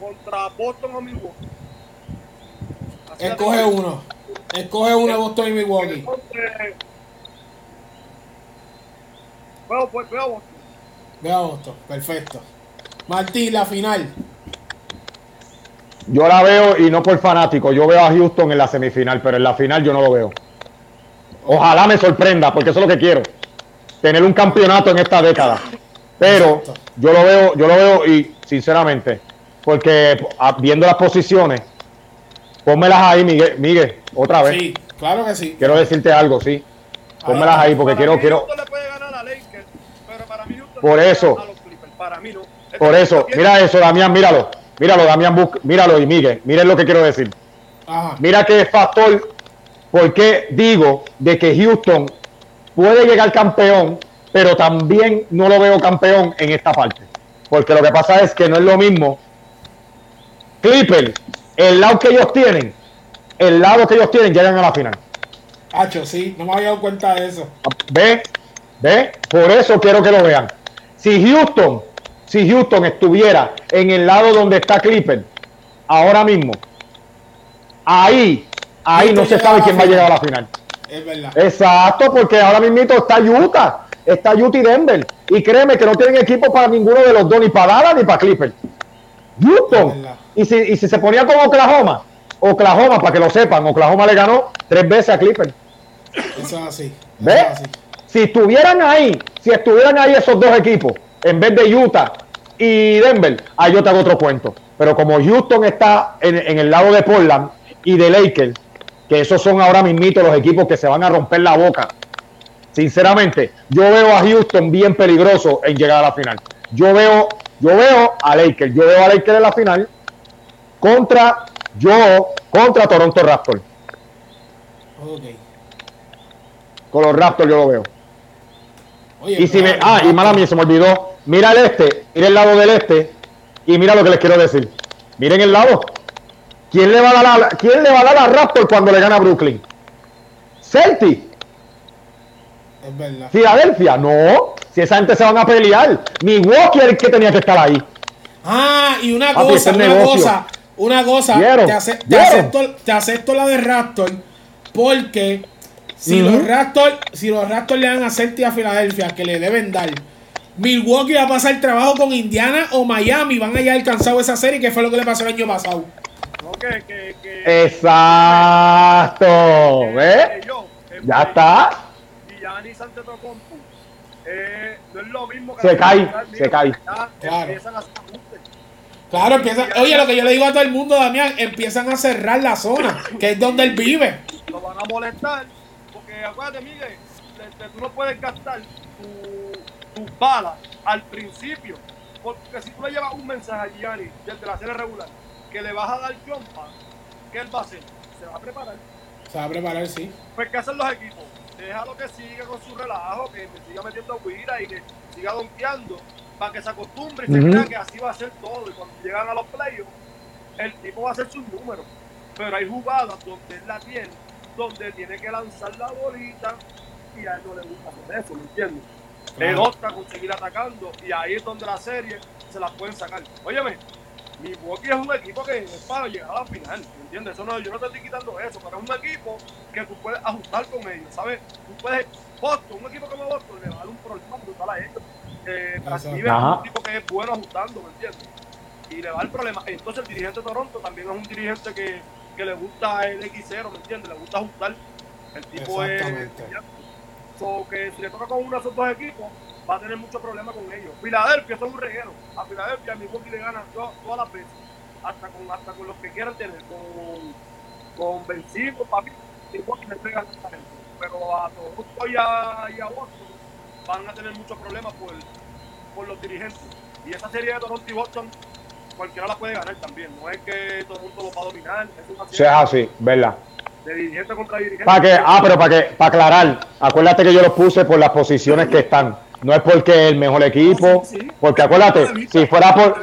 contra Boston o Milwaukee. Escoge uno. Escoge uno de Boston y Milwaukee. Veo, pues, veo a Boston. Ve a Boston, perfecto. Martín, la final. Yo la veo y no por fanático. Yo veo a Houston en la semifinal, pero en la final yo no lo veo. Ojalá me sorprenda, porque eso es lo que quiero. Tener un campeonato en esta década. Pero yo lo veo, yo lo veo y sinceramente, porque ah, viendo las posiciones, pónmelas ahí, Miguel, Miguel, otra vez. Sí, claro que sí. Quiero decirte algo, sí. Pónmelas ahí porque quiero, quiero. Houston le puede ganar a Lakers, pero para mí Houston Por eso. Para mí no. Este Por eso, mira eso, Damián, míralo. Míralo, Damián, bus- míralo y Miguel. Miren lo que quiero decir. Ajá. Mira qué factor, porque digo de que Houston puede llegar campeón, pero también no lo veo campeón en esta parte. Porque lo que pasa es que no es lo mismo. Clipper, el lado que ellos tienen, el lado que ellos tienen, llegan a la final. Hacho, sí, no me había dado cuenta de eso. ¿Ve? ¿Ve? Por eso quiero que lo vean. Si Houston, si Houston estuviera en el lado donde está Clipper, ahora mismo, ahí, ahí Houston no se sabe quién va a llegar a la final. Es verdad. Exacto, porque ahora mismo está Utah, está Utah y Denver. Y créeme que no tienen equipo para ninguno de los dos, ni para Dallas ni para Clipper. Houston. Y si, y si se ponía con Oklahoma, Oklahoma, para que lo sepan, Oklahoma le ganó tres veces a Clipper. Eso es así. Eso ¿Ves? es así. Si estuvieran ahí, si estuvieran ahí esos dos equipos, en vez de Utah y Denver, ahí yo te hago otro cuento. Pero como Houston está en, en el lado de Portland y de Lakers, que esos son ahora mismito los equipos que se van a romper la boca. Sinceramente, yo veo a Houston bien peligroso en llegar a la final. Yo veo, yo veo a Lakers, yo veo a Lakers en la final contra yo contra Toronto Raptors. Ok. Con los Raptors yo lo veo. Oye, Y si me, ah, y mala mía, se me olvidó. Mira el este, mira el lado del este y mira lo que les quiero decir. Miren el lado. ¿Quién le va a dar a, quién le va a dar a Raptor cuando le gana a Brooklyn? Celtic, Es verdad. Filadelfia, no. Si esa gente se van a pelear, Milwaukee es el que tenía que estar ahí. Ah, y una Papi, cosa, una negocio. cosa, una cosa, ¿Vieron? te, ace- te ¿Vieron? acepto, te acepto la de Raptor porque Si los Raptors, si los Raptors le dan a Celtics a Filadelfia, que le deben dar, Milwaukee va a pasar trabajo con Indiana o Miami, van a ya alcanzado esa serie, que fue lo que le pasó el año pasado. No, que, que, que, Eh, Exacto. Ya está. Y Giannis Antetokounmpo, eh, no es lo mismo que Se cae, se cae. ya Claro. Empiezan a hacer ajustes. Claro, empiezan, oye, lo que yo le digo a todo el mundo, Damián, empiezan a cerrar la zona, que es donde él vive. lo van a molestar. Porque acuérdate, Miguel, tú no puedes gastar tu- tus balas al principio. Porque si tú le llevas un mensaje a Gianni desde la serie regular que le vas a dar jumpa, ¿qué él va a hacer? Se va a preparar. Se va a preparar, sí. Pues, ¿qué hacen los equipos? Déjalo que siga con su relajo, que siga metiendo guira y que siga donkeando para que se acostumbre y se crea que así va a ser todo. Y cuando llegan a los playoffs, el tipo va a hacer sus números. Pero hay jugadas donde él la tiene, donde tiene que lanzar la bolita y a él no le gusta hacer eso, ¿me entiendes? Claro. Él opta con seguir atacando y ahí es donde la serie se la pueden sacar. Óyeme, Milwaukee es un equipo que es para llegar a la final, ¿me entiendes? Eso no, yo no te estoy quitando eso, pero es un equipo que tú puedes ajustar con ellos, ¿sabes? Tú puedes, Boston, un equipo como Boston le va a dar un problema brutal a ellos. Eh, es un tipo que es bueno ajustando, ¿me entiendes? Y le va el problema. Entonces el dirigente de Toronto también es un dirigente que, que le gusta el X0, ¿me entiendes? Le gusta ajustar. El tipo es... Exactamente. So, que si le toca con uno de esos dos equipos, va a tener mucho problema con ellos. Filadelfia son un reguero. A Filadelfia Milwaukee le gana to- todas las veces. Hasta con, hasta con los que quieran tener. Con, con vencidos, papi. Milwaukee le pega a esta gente. Pero a Toronto y a, y a Boston van a tener muchos problemas por, por los dirigentes. Y esa serie de Toronto y Boston, cualquiera la puede ganar también. No es que Toronto lo va a dominar. Es una serie así, ¿verdad? de dirigente contra dirigente. Para que, ah, pero para que, para aclarar, acuérdate que yo los puse por las posiciones que están. No es porque el mejor equipo, Sí, sí. porque acuérdate, si fuera por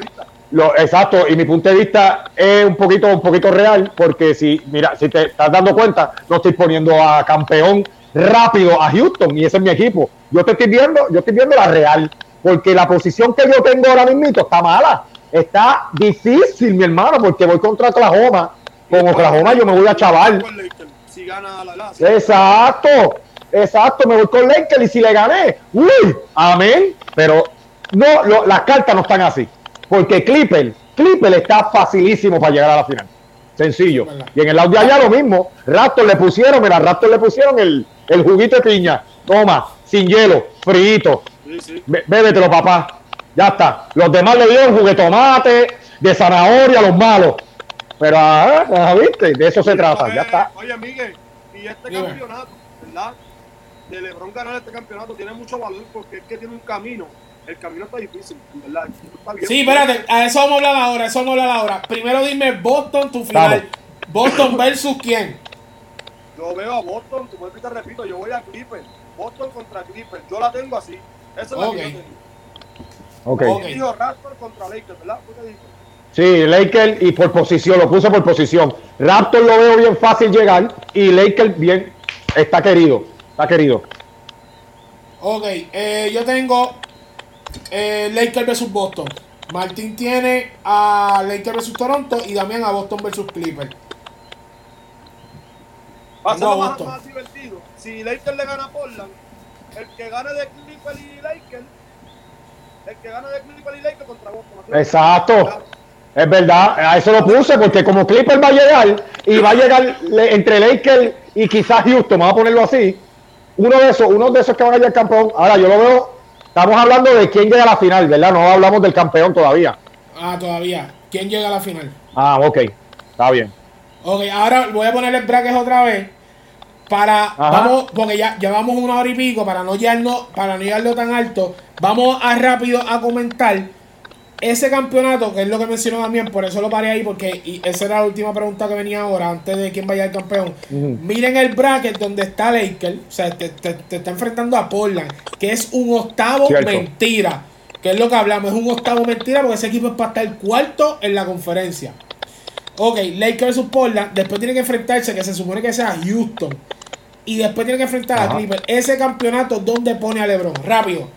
lo exacto, y mi punto de vista es un poquito, un poquito real, porque si, mira, si te estás dando cuenta, no estoy poniendo a campeón rápido a Houston, y ese es mi equipo. Yo te estoy viendo, yo estoy viendo la real, porque la posición que yo tengo ahora mismo está mala. Está difícil, mi hermano, porque voy contra Oklahoma. Con Oklahoma yo me voy a chaval. Si gana la la. Exacto, exacto, me voy con Lakers y si le gané, uy, amén. Pero no, lo- las cartas no están así, porque Clipper, Clipper está facilísimo para llegar a la final. Sencillo. Y en el lado de allá lo mismo. Raptor le pusieron, mira, Raptor le pusieron el, el juguito de piña. Toma, sin hielo, frito. Sí, sí. Bé- Bébetelo, papá. Ya está. Los demás le dieron juguete de zanahoria, los malos. Pero, ah, ah, ¿viste? De eso se trata. Ya está. Oye, Miguel, y este campeonato, ¿verdad? De LeBron ganar este campeonato tiene mucho valor porque es que tiene un camino. El camino está difícil, ¿verdad? Está bien. Sí, espérate, a eso vamos a hablar ahora, eso vamos a hablar ahora. Primero dime Boston, tu final. Vamos. Boston versus quién. Yo veo a Boston, como te repito, yo voy a Clippers. Boston contra Clippers. Yo la tengo así. Esa es la Ok. que yo tengo. Ok. Ok. Y dijo Raptor contra Lakers, ¿verdad? Sí, Lakers y por posición, lo puse por posición. Raptor lo veo bien fácil llegar y Lakers bien, está querido, está querido. Ok, eh, yo tengo eh, Lakers versus Boston. Martín tiene a Lakers versus Toronto y Damián a Boston versus Clippers. Va a ser más, divertido. Si Lakers le gana a Portland, el que gane de Clippers y Lakers, el que gane de Clippers y Lakers contra Boston. Exacto. Es verdad, a eso lo puse porque como Clipper va a llegar y va a llegar le- entre Lakers y quizás Houston, vamos a ponerlo así, uno de esos, uno de esos que van a llegar campeón. Ahora yo lo veo, estamos hablando de quién llega a la final, ¿verdad? No hablamos del campeón todavía. Ah, todavía. ¿Quién llega a la final? Ah, ok, está bien. Ok, ahora voy a poner el bracket otra vez. Para, Ajá. vamos, porque ya llevamos una hora y pico, para no llegarlo, para no llegarlo tan alto, vamos a rápido a comentar ese campeonato, que es lo que mencionó también, por eso lo paré ahí, porque y esa era la última pregunta que venía ahora, antes de quién vaya al campeón. Miren el bracket donde está Lakers, o sea, te, te- te está enfrentando a Portland, que es un octavo Cierto. mentira, que es lo que hablamos, es un octavo mentira, porque ese equipo es para estar cuarto en la conferencia. Ok, Lakers versus Portland. Después tiene que enfrentarse, que se supone que sea Houston. Y después tiene que enfrentar a. Clippers. Ese campeonato, ¿dónde pone a LeBron? Rápido.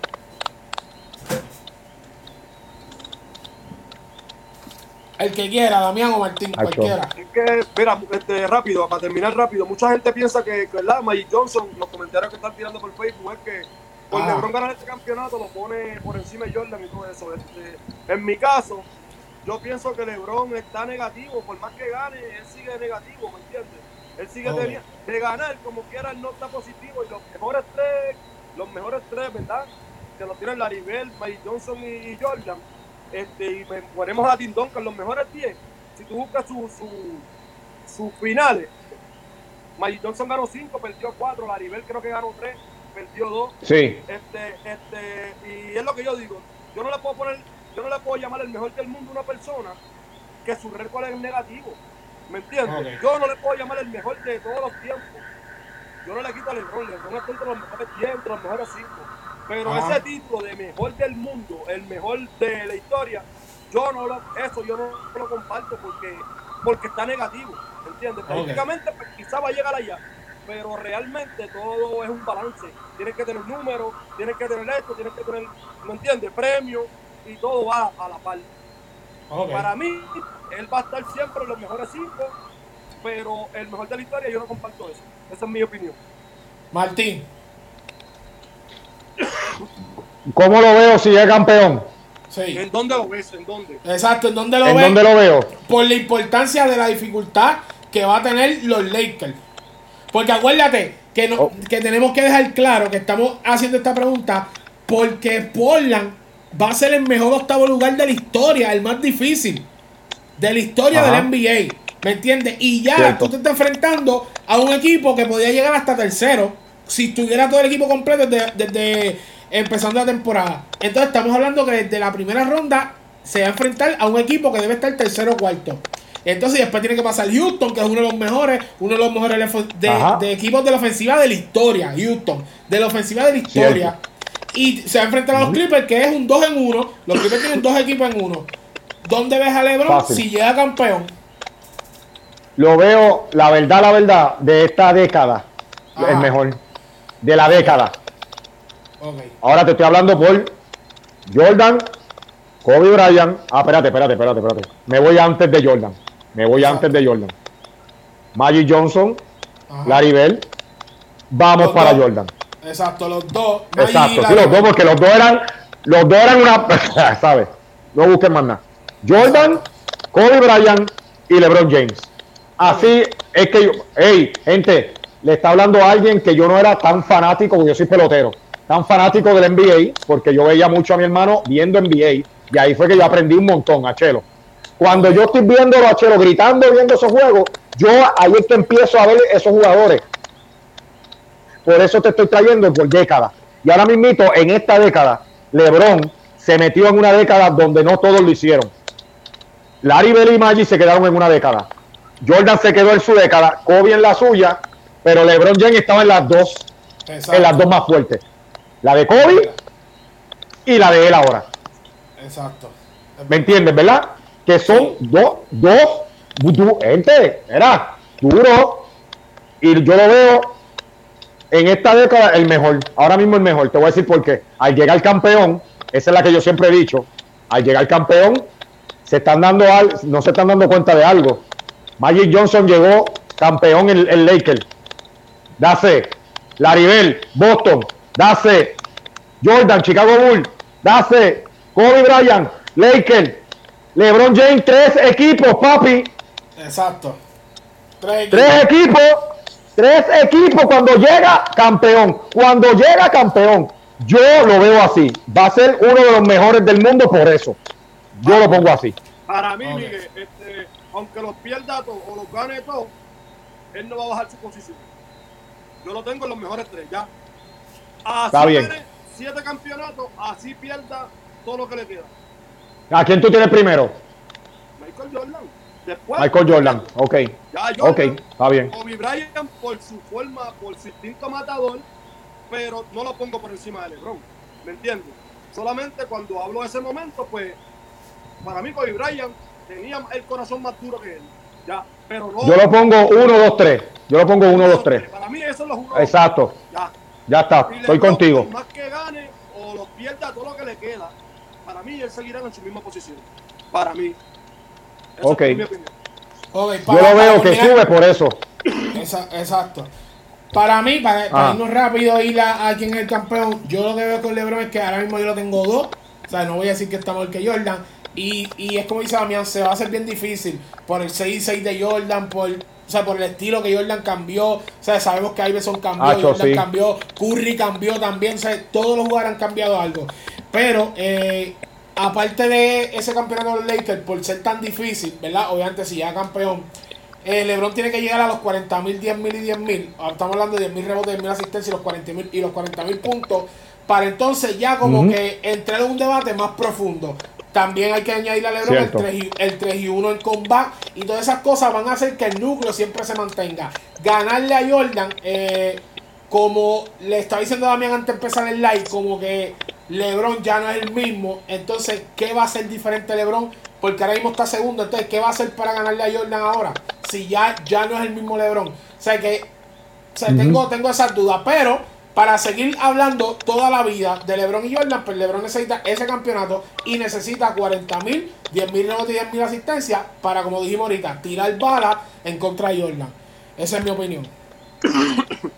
El que quiera, Damián o Martín, Acho. cualquiera. Es que, mira, este, rápido, para terminar rápido, mucha gente piensa que, que ¿verdad? Magic Johnson, los comentarios que están tirando por Facebook es que por Ah. LeBron ganar este campeonato lo pone por encima de Jordan y todo eso. Este, en mi caso, yo pienso que LeBron está negativo, por más que gane, él sigue negativo, ¿me entiendes? Él sigue Ok. teniendo- de ganar como quiera, él no está positivo y los mejores tres, los mejores tres, ¿verdad? Que los tienen Laribel, Magic Johnson y, y Jordan. Este, y ponemos a Tim Duncan, los mejores 10. Si tú buscas su, su, sus finales, Magic Johnson ganó 5, perdió 4, Laribel creo que ganó 3, perdió 2. Sí, Este, este, y es lo que yo digo, yo no le puedo poner, yo no le puedo llamar el mejor del mundo a una persona que su récord es negativo. ¿Me entiendes? Ok. Yo no le puedo llamar el mejor de todos los tiempos. Yo no le quito el error, LeBron está entre los mejores 10, entre los mejores 5. Pero Ajá. ese título de mejor del mundo, el mejor de la historia, yo no lo, eso yo no lo comparto porque, porque está negativo. ¿Me entiendes? Políticamente pues, quizá va a llegar allá, pero realmente todo es un balance. Tienes que tener números, tienes que tener esto, tienes que tener, ¿me entiendes? Premios y todo va a la par. Ok. Para mí, él va a estar siempre en los mejores cinco, pero el mejor de la historia yo no comparto eso. Esa es mi opinión. Martín, ¿cómo lo veo si es campeón? sí. ¿En dónde lo ves? ¿En dónde? Exacto, ¿en dónde lo ¿En ves? dónde lo veo? Por la importancia de la dificultad que va a tener los Lakers. Porque acuérdate que, no, Oh. que tenemos que dejar claro que estamos haciendo esta pregunta porque Portland va a ser el mejor octavo lugar de la historia, el más difícil de la historia Ajá. del NBA. ¿Me entiendes? Y ya Cierto. tú te estás enfrentando a un equipo que podía llegar hasta tercero si estuviera todo el equipo completo desde, desde empezando la temporada. Entonces estamos hablando que desde la primera ronda se va a enfrentar a un equipo que debe estar tercero o cuarto. Entonces después tiene que pasar Houston, que es uno de los mejores, uno de los mejores de, equipos de la ofensiva de la historia. Houston, de la ofensiva de la historia. Y se va a enfrentar a los Clippers, que es un 2 en 1. Los Clippers tienen dos equipos en uno. ¿Dónde ves a LeBron Fácil. si llega campeón? Lo veo, la verdad, la verdad, de esta década, Ajá. el mejor. De la década. Ahora te estoy hablando por Jordan, Kobe Bryant. Ah, espérate, espérate, espérate, espérate. Me voy antes de Jordan. Me voy Exacto. antes de Jordan. Magic Johnson, Ajá. Larry Bell. Vamos Los para dos. Jordan. Exacto, los dos. Magic Exacto, sí, los dos, porque los dos eran, los dos eran una, <laughs> ¿sabes? No busquen más nada. Jordan, Kobe Bryant y LeBron James. Así es que yo, hey, gente, le está hablando a alguien que yo no era tan fanático, porque yo soy pelotero, tan fanático del NBA, porque yo veía mucho a mi hermano viendo NBA, y ahí fue que yo aprendí un montón, a Chelo. Cuando yo estoy viendo a Chelo gritando, viendo esos juegos, yo ahí es que empiezo a ver esos jugadores. Por eso te estoy trayendo por década. Y ahora mismito, en esta década, LeBron se metió en una década donde no todos lo hicieron. Larry Bell y Magic se quedaron en una década. Jordan se quedó en su década, Kobe en la suya, pero LeBron James estaba en las dos, Exacto. en las dos más fuertes. La de Kobe y la de él ahora. Exacto. ¿Me entiendes, verdad? Que son dos, dos, du- gente, era duro. Y yo lo veo en esta década el mejor. Ahora mismo el mejor. Te voy a decir por qué. Al llegar campeón, esa es la que yo siempre he dicho. Al llegar campeón, se están dando al, no se están dando cuenta de algo. Magic Johnson llegó campeón en el Lakers. Dase. Laribel, Boston. Dase. Jordan, Chicago Bulls. Dase. Kobe Bryant, Lakers. LeBron James, tres equipos, papi. Exacto. Tres Tres equipos. Tres equipos cuando llega campeón. Cuando llega campeón. Yo lo veo así. Va a ser uno de los mejores del mundo por eso. Yo lo pongo así. Para mí. Miguel, este, aunque los pierda todos o los gane todos, él no va a bajar su posición. Yo lo tengo en los mejores tres, ya. Así Está bien. siete campeonatos, así pierda todo lo que le queda. ¿A quién tú tienes primero? Michael Jordan. Después, Michael Jordan. Ok. Ya Jordan, Ok. Está bien. Kobe Bryant por su forma, por su instinto matador, pero no lo pongo por encima de LeBron. ¿Me entiendes? Solamente cuando hablo de ese momento, pues, para mí Kobe Bryant tenía el corazón más duro que él. Ya, pero no. Yo lo pongo 1, 2, 3. Yo lo pongo 1, 2, 3. Para mí eso es los uno. Exacto. Ya. Ya está. Y Estoy contigo. más que gane o lo pierda todo lo que le queda, para mí él seguirá en su misma posición. Para mí. Esa Ok. es mi opinión. Ok, Yo para- lo para veo que terminar- sube por eso. Esa- exacto. Para mí, para, para Ah. irnos rápido ir a, a quién es el campeón, yo lo que veo con LeBron es que ahora mismo yo lo tengo dos. O sea, no voy a decir que está mejor que Jordan. Y, y es como dice Damián, se va a hacer bien difícil por el 6-6 de Jordan, por, o sea, por el estilo que Jordan cambió. O sea, sabemos que Iverson cambió, Acho, Jordan sí. cambió, Curry cambió también. O sea, todos los jugadores han cambiado algo. Pero, eh, aparte de ese campeonato de los Lakers, por ser tan difícil, ¿verdad? Obviamente, si ya campeón, eh, LeBron tiene que llegar a los 40 mil, 10 mil y 10 mil. Estamos hablando de 10 mil rebotes, 10 mil asistencias y los 40 mil y los 40 mil puntos. Para entonces ya como que entrar en un debate más profundo. También hay que añadir a LeBron el Cierto. 3, y, el 3 y 1 en combat. Y todas esas cosas van a hacer que el núcleo siempre se mantenga. Ganarle a Jordan, eh, como le estaba diciendo Damián antes de empezar el live, como que LeBron ya no es el mismo. Entonces, ¿qué va a ser diferente LeBron? Porque ahora mismo está segundo. Entonces, ¿qué va a hacer para ganarle a Jordan ahora? Si ya, ya no es el mismo LeBron. O sea que o sea, tengo, tengo esas dudas. Pero para seguir hablando toda la vida de LeBron y Jordan, pues LeBron necesita ese campeonato y necesita 40 mil, 10 mil rebotes y 10 mil asistencias para, como dijimos ahorita, tirar bala en contra de Jordan. Esa es mi opinión. <coughs>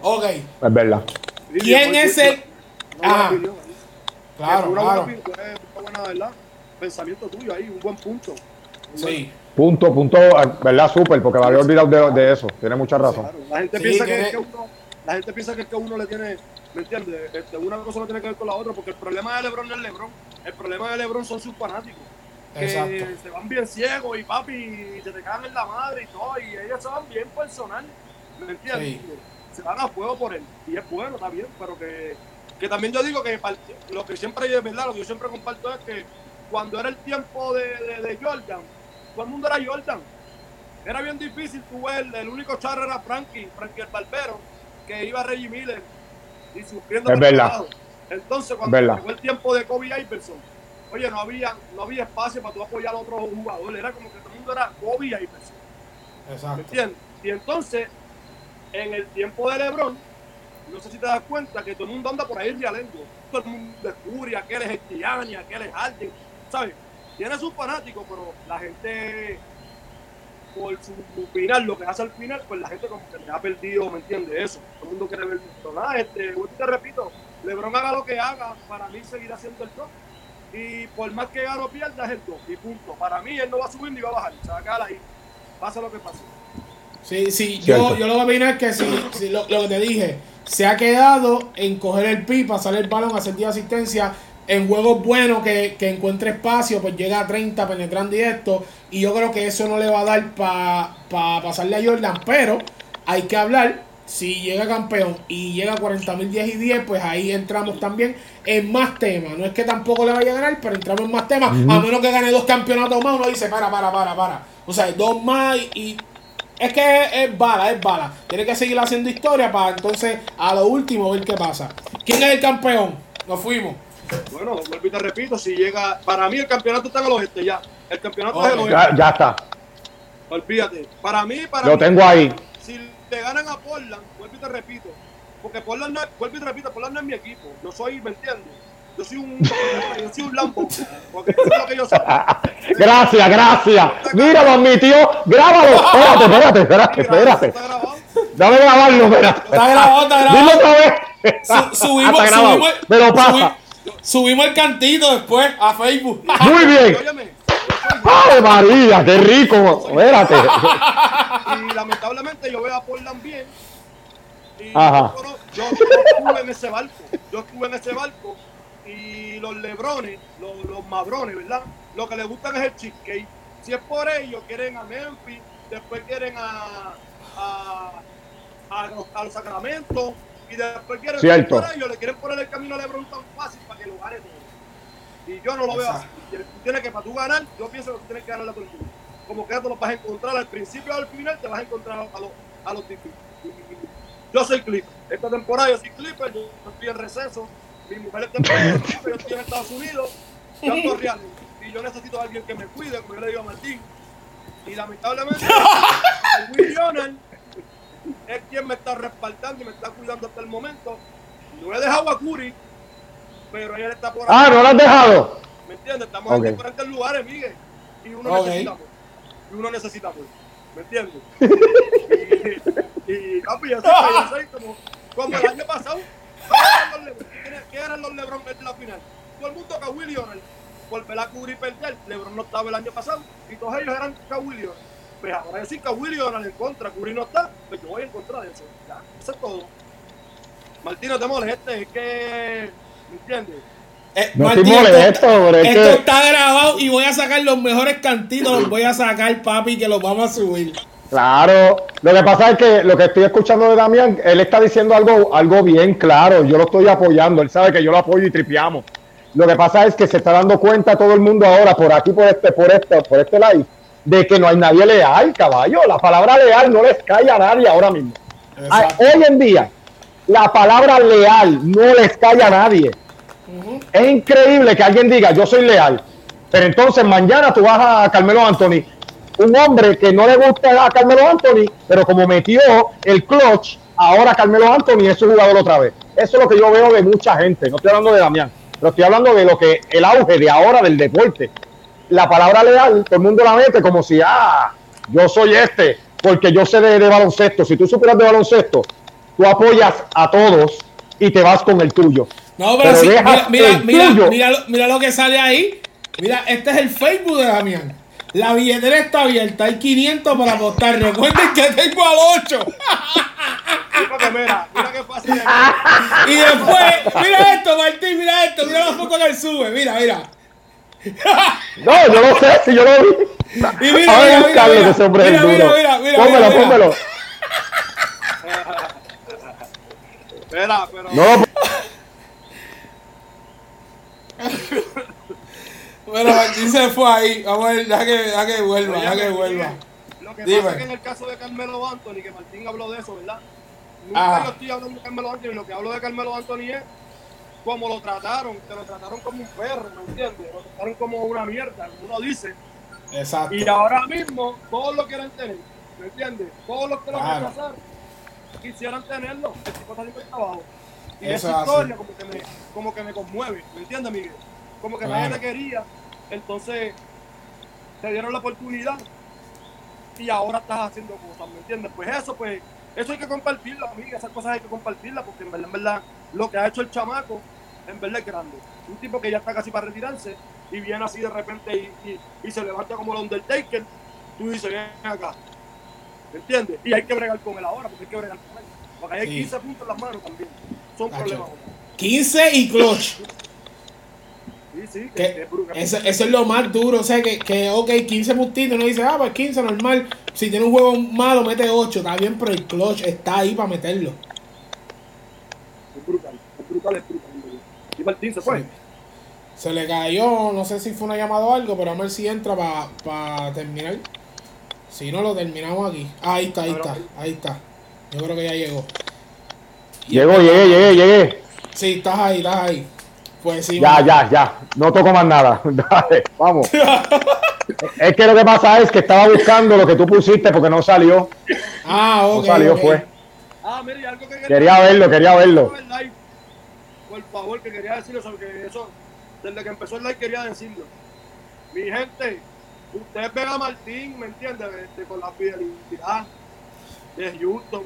Ok, Es verdad. ¿Quién es el- Ajá. claro, una claro. Pensamiento tuyo ahí, un buen punto. Sí, Punto, punto, ¿verdad? Súper, porque me había olvidado de, de eso. Tiene mucha razón. Claro, la gente Sí, piensa que que uno, la gente piensa que, es que uno le tiene, ¿me entiendes? Este, una cosa no tiene que ver con la otra, porque el problema de LeBron no es LeBron, el problema de LeBron son sus fanáticos. Que exacto. se van bien ciegos y papi, y se te cagan en la madre y todo, y ellos se van bien personal, ¿me entiendes? Sí. Se van a fuego por él, y es bueno, está bien, pero que, que también yo digo que lo que siempre es verdad, lo que yo siempre comparto es que cuando era el tiempo de, de, de Jordan, todo el mundo era Jordan. Era bien difícil tú ver, el único charro era Frankie, Frankie el Barbero, que iba Reggie Miller y sufriendo Es verdad. Entonces, cuando verdad. llegó el tiempo de Kobe Iverson, oye, no había, no había espacio para tú apoyar a otro jugador, era como que todo el mundo era Kobe Iverson, ¿me Exacto. entiendes? Y entonces, en el tiempo de LeBron, no sé si te das cuenta que todo el mundo anda por ahí realengo. Todo el mundo descubre a aquel es Estiani, a aquel es Harden, ¿sabes? Tiene sus fanáticos, pero la gente, por su final, lo que hace al final, pues la gente como que le ha perdido, ¿me entiendes? Eso. Todo el mundo quiere ver. Pero nada, este, te repito, LeBron haga lo que haga, para mí seguirá siendo el top. Y por más que gane o pierda, es el top. Y punto. Para mí, él no va a subir ni va a bajar. Se va a quedar ahí. Pase lo que pase. Sí, sí, yo, yo lo que opino es que si, si lo, lo que te dije, se ha quedado en coger el pi, pasar el balón, hacer 10 asistencias, en juegos buenos que, que encuentre espacio, pues llega a 30 penetrando directo, y yo creo que eso no le va a dar para pasarle a Jordan, pero hay que hablar, si llega campeón y llega a 40 mil 10 y 10, pues ahí entramos también en más temas, no es que tampoco le vaya a ganar, pero entramos en más temas, a menos que gane dos campeonatos más, uno dice, para, para, para, para, o sea, dos más y- y es que es, es bala, es bala. Tiene que seguir haciendo historia para entonces a lo último ver qué pasa. ¿Quién es el campeón? Nos fuimos. Bueno, vuelvo y te repito, si llega. Para mí, el campeonato está en el oeste ya. El campeonato Ok. es el oeste. Ya, ya está. Olvídate. Para mí, para Lo mí, tengo ahí. Si le ganan a Portland, vuelvo y te repito. Porque Portland no vuelvo y te repito, Portland no es mi equipo. Yo soy, ¿me entiendes? Yo soy un, <laughs> yo soy un Lambo. Porque eso es lo que yo soy. <laughs> Gracias, gracias. Mira, lo admitió. Grábalo. Espérate, espérate, espérate, espérate. Está grabado. Dame grabarlo, espérate. Está grabado, está grabado. Dilo otra vez. Su- subimos, Ah, está grabado. subimos, Me lo pasa. subi- subimos el cantito después a Facebook. Muy bien. ¡Ay, María! ¡Qué rico! Espérate. y lamentablemente yo veo a Portland bien. Y Ajá. yo, yo- estuve en ese barco. Yo estuve en ese barco. Y los lebrones, los, los madrones, ¿verdad? Lo que les gustan es el cheesecake. Si es por ellos, quieren a Memphis, después quieren a, a, a, los- a los Sacramentos, y después quieren Cierto. le quieren poner el camino a Lebron tan fácil para que lo gane todo. Y yo no lo veo así. Tienes que, para tú ganar, yo pienso que tú tienes que ganar a todo el mundo. Como que ya te lo vas a encontrar al principio o al final, te vas a encontrar a los, a los difíciles. Yo soy Clipper. Esta temporada yo soy Clipper, yo estoy en receso. Mi mujer está en Rico, yo estoy en Estados Unidos. Yo ando real. Y yo necesito a alguien que me cuide, como yo le digo a Martín. Y lamentablemente, <laughs> Will Leonard es quien me está respaldando y me está cuidando hasta el momento. No he dejado a Curry, pero él está por Ah, ahí. ¿no lo has dejado? ¿Me entiendes? Estamos Ok. en diferentes lugares, Miguel. y uno Ok. necesita amor. Y uno necesita amor. ¿Me entiendes? <laughs> y, y papi, yo sé que yo soy como, como el año pasado. ¿qué eran los Lebron? ¿Quiénes- ¿Qué eran los Lebron en la final? Todo el mundo Kawhi Leonard. Por velar cubrir y perder. Lebron no estaba el año pasado. Y todos ellos eran Kawhi Leonard. Pues ahora decir Kawhi Leonard en contra, Curry no está, pues yo voy en contra de eso. Ya, eso es todo. Martín, no te molestes, es que. ¿Me entiendes? Eh, No Martín, estoy molesto, pero es esto que- está grabado y voy a sacar los mejores cantitos, los voy a sacar, papi, que los vamos a subir. Claro, lo que pasa es que lo que estoy escuchando de Damián, él está diciendo algo, algo bien claro, yo lo estoy apoyando, él sabe que yo lo apoyo y tripiamos. Lo que pasa es que se está dando cuenta todo el mundo ahora, por aquí, por este, por este, por este live, de que no hay nadie leal, caballo. La palabra leal no les cae a nadie ahora mismo. Ah, Exacto. Hoy en día, la palabra leal no les cae a nadie. Es increíble que alguien diga, yo soy leal, pero entonces mañana tú vas a Carmelo Anthony, un hombre que no le gusta a Carmelo Anthony, pero como metió el clutch, ahora Carmelo Anthony es su jugador otra vez. Eso es lo que yo veo de mucha gente, no estoy hablando de Damián, pero estoy hablando de lo que el auge de ahora del deporte. La palabra leal, todo el mundo la mete como si, ah, yo soy este, porque yo sé de, de baloncesto. Si tú supieras de baloncesto, tú apoyas a todos y te vas con el tuyo. No, pero, Pero sí, mira, mira, tuyo. mira, lo- mira lo que sale ahí. Mira, este es el Facebook de Damián. La billetera está abierta, hay 500 para apostar. Recuerden que tengo al 8. Sí, porque mira, mira qué fácil. Y después, mira esto, Martín, mira esto, mira la foto que él sube, mira, mira. No, yo lo sé, si yo lo vi. Y mira, mira, buscarlo, mira, que ese hombre es mira, duro. mira, mira, mira, pónmelo, mira, mira. pónmelo. Espera, pero. No, Bueno, Martín se fue ahí. Vamos a ver, deja que, deja que vuelva, deja que vuelva. Lo que Dime. pasa es que en el caso de Carmelo Anthony, que Martín habló de eso, ¿verdad? Nunca Ajá. yo estoy hablando de Carmelo Anthony, lo que hablo de Carmelo Anthony es cómo lo trataron, que lo trataron como un perro, ¿me entiendes? Lo trataron como una mierda, como uno dice. Exacto. Y ahora mismo todos lo quieren tener, ¿me entiendes? Todos los que lo Claro. rechazaron quisieran tenerlo, el tipo está. Y Eso esa historia como que, me, como que me conmueve, ¿me entiendes, Miguel? Como que Claro. nadie te quería, entonces te dieron la oportunidad y ahora estás haciendo cosas, ¿me entiendes? Pues eso, pues, eso hay que compartirlo, amiga, esas cosas hay que compartirlas porque en verdad, en verdad, lo que ha hecho el chamaco, en verdad es grande. Un tipo que ya está casi para retirarse y viene así de repente y, y- y se levanta como el Undertaker, tú dices, ven acá, ¿me entiendes? Y hay que bregar con él ahora, porque hay que bregar con él. Porque hay Sí. 15 puntos en las manos también. Son problemas. 15 y clutch. Sí, sí, Que que es brutal. eso, eso es lo más duro, o sea, que, que ok, 15 puntitos, uno dice, ah, pues 15, normal. Si tiene un juego malo, mete 8, está bien, pero el clutch está ahí para meterlo. Es brutal, es brutal, es brutal. Y Martín se fue. Sí. Se le cayó, no sé si fue una llamada o algo, pero a ver si entra para terminar. Si no, lo terminamos aquí. Ah, ahí está, ahí está, ahí está. Yo creo que ya llegó. llegó, llegué, llegué, llegué. Sí, estás ahí, estás ahí. Pues sí. Ya, ya, ya. No toco más nada. <laughs> Dale, vamos. <laughs> Es que lo que pasa es que estaba buscando lo que tú pusiste porque no salió. Ah, No ok. salió, ok. fue. Ah, mira, y algo que Quería verlo, quería verlo. Por favor, que quería decirlo sobre que eso, desde que empezó el live quería decirlo. Mi gente, ustedes ven a Martín, ¿me entiendes? Este, con la fidelidad de Houston.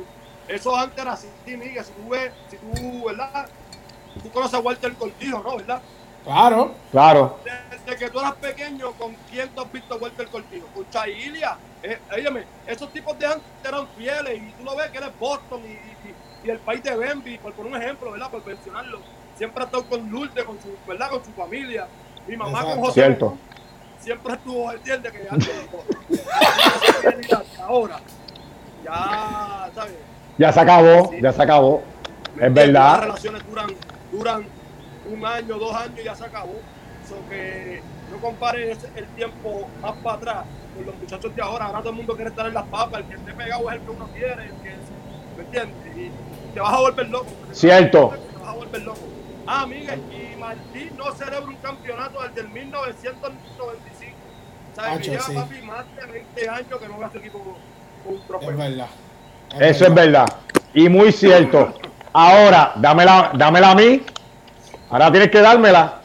Eso antes era así, Miguel. Si tú ves, si tú, ¿verdad? Tú conoces a Walter Cortijo, ¿no? ¿Verdad? Claro. Claro. Desde que tú eras pequeño, ¿con quién tú has visto a Walter Cortijo? Con Chailia. Eh, óyeme, esos tipos de antes eran fieles y tú lo ves que él es Boston y, y- y el país de Bambi, por poner un ejemplo, ¿verdad? Por mencionarlo. Siempre ha estado con Lourdes, con su, ¿verdad? Con su familia. Mi mamá Exacto. con José. Cierto. Siempre estuvo, entiende que antes. ahora, ya, ¿sabes? Ya se acabó, ya se acabó. ¿Me Es entiendes? Las verdad. relaciones duran, duran un año, dos años y ya se acabó. So que no compares el tiempo más para atrás con los muchachos de ahora. Ahora todo el mundo quiere estar en las papas. El que esté pegado es el que uno quiere. El que, ¿Me entiendes? Y te vas a volver loco. Cierto. Te vas a volver loco. Ah, Miguel, y Martín no celebra un campeonato desde el 1995. ¿Sabes? Hacho, que lleva sí. papi más de 20 años que no ve a su equipo con un Es trofeo. verdad. Eso es verdad. Y muy cierto. Ahora, dámela, dámela a mí. Ahora tienes que dármela.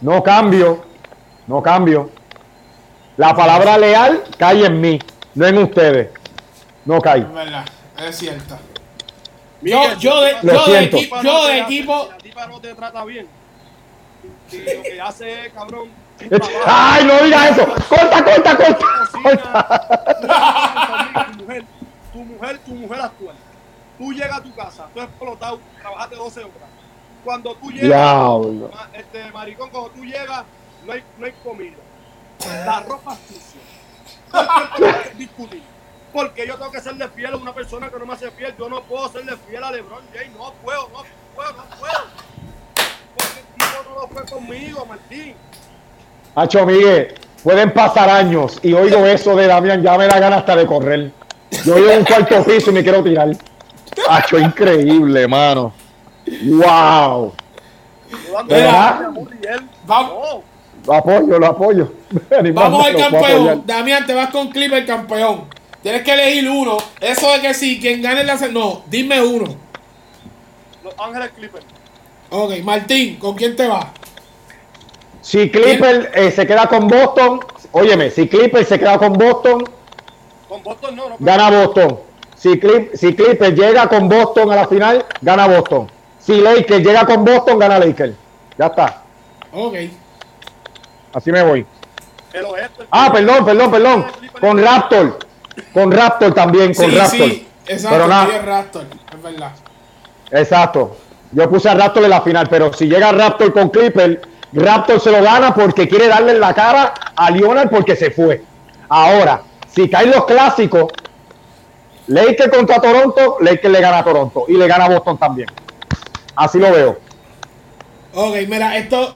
No cambio. No cambio. La palabra leal cae en mí, no en ustedes. No cae. Es verdad, es cierto. Yo de- yo de tipa equi- no yo de equipo- La tipa no te trata bien. Y lo que hace es, cabrón. ¡Ay, no digas eso! ¡Corta, corta, corta! Tu mujer, tu mujer, tu mujer actual. Tú llegas a tu casa, tú explotado, trabajaste 12 horas. Cuando tú llegas, ma- este maricón, cuando tú llegas, no hay, no hay comida. La ropa sucia. ¿Por qué tú quieres discutir? Porque yo tengo que serle fiel a una persona que no me hace fiel. Yo no puedo serle fiel a LeBron James. No puedo, no puedo, no puedo. Porque el tipo no lo fue conmigo, Martín. Hacho, Miguel, pueden pasar años y oigo eso de Damián, ya me da ganas hasta de correr. Yo vivo en un cuarto piso y me quiero tirar. Hacho, increíble, mano. ¡Wow! Mira. él, Vamos. Lo apoyo, lo apoyo. <laughs> Vamos al campeón. Damián, te vas con Clipper campeón. Tienes que elegir uno. Eso de que si quien gane la No, dime uno. Los Ángeles Clippers. Ok, Martín, ¿con quién te vas? Si Clipper eh, se queda con Boston, óyeme, si Clipper se queda con Boston, Con Boston no, no. gana Boston. Si, Clip, si Clipper llega con Boston a la final, gana Boston. Si Lakers llega con Boston, gana Lakers. Ya está. Ok. Así me voy. Ah, perdón, perdón, perdón. Con Raptor. Con Raptor también, con Sí, Raptor. sí. Exacto, Pero nada. sí es Raptor. Es verdad. Exacto. Yo puse a Raptor en la final, pero si llega Raptor con Clipper, Raptor se lo gana porque quiere darle en la cara a Leonard porque se fue. Ahora, si caen los clásicos, Lakers contra Toronto, Lakers le gana a Toronto y le gana a Boston también. Así lo veo. Ok, mira, esto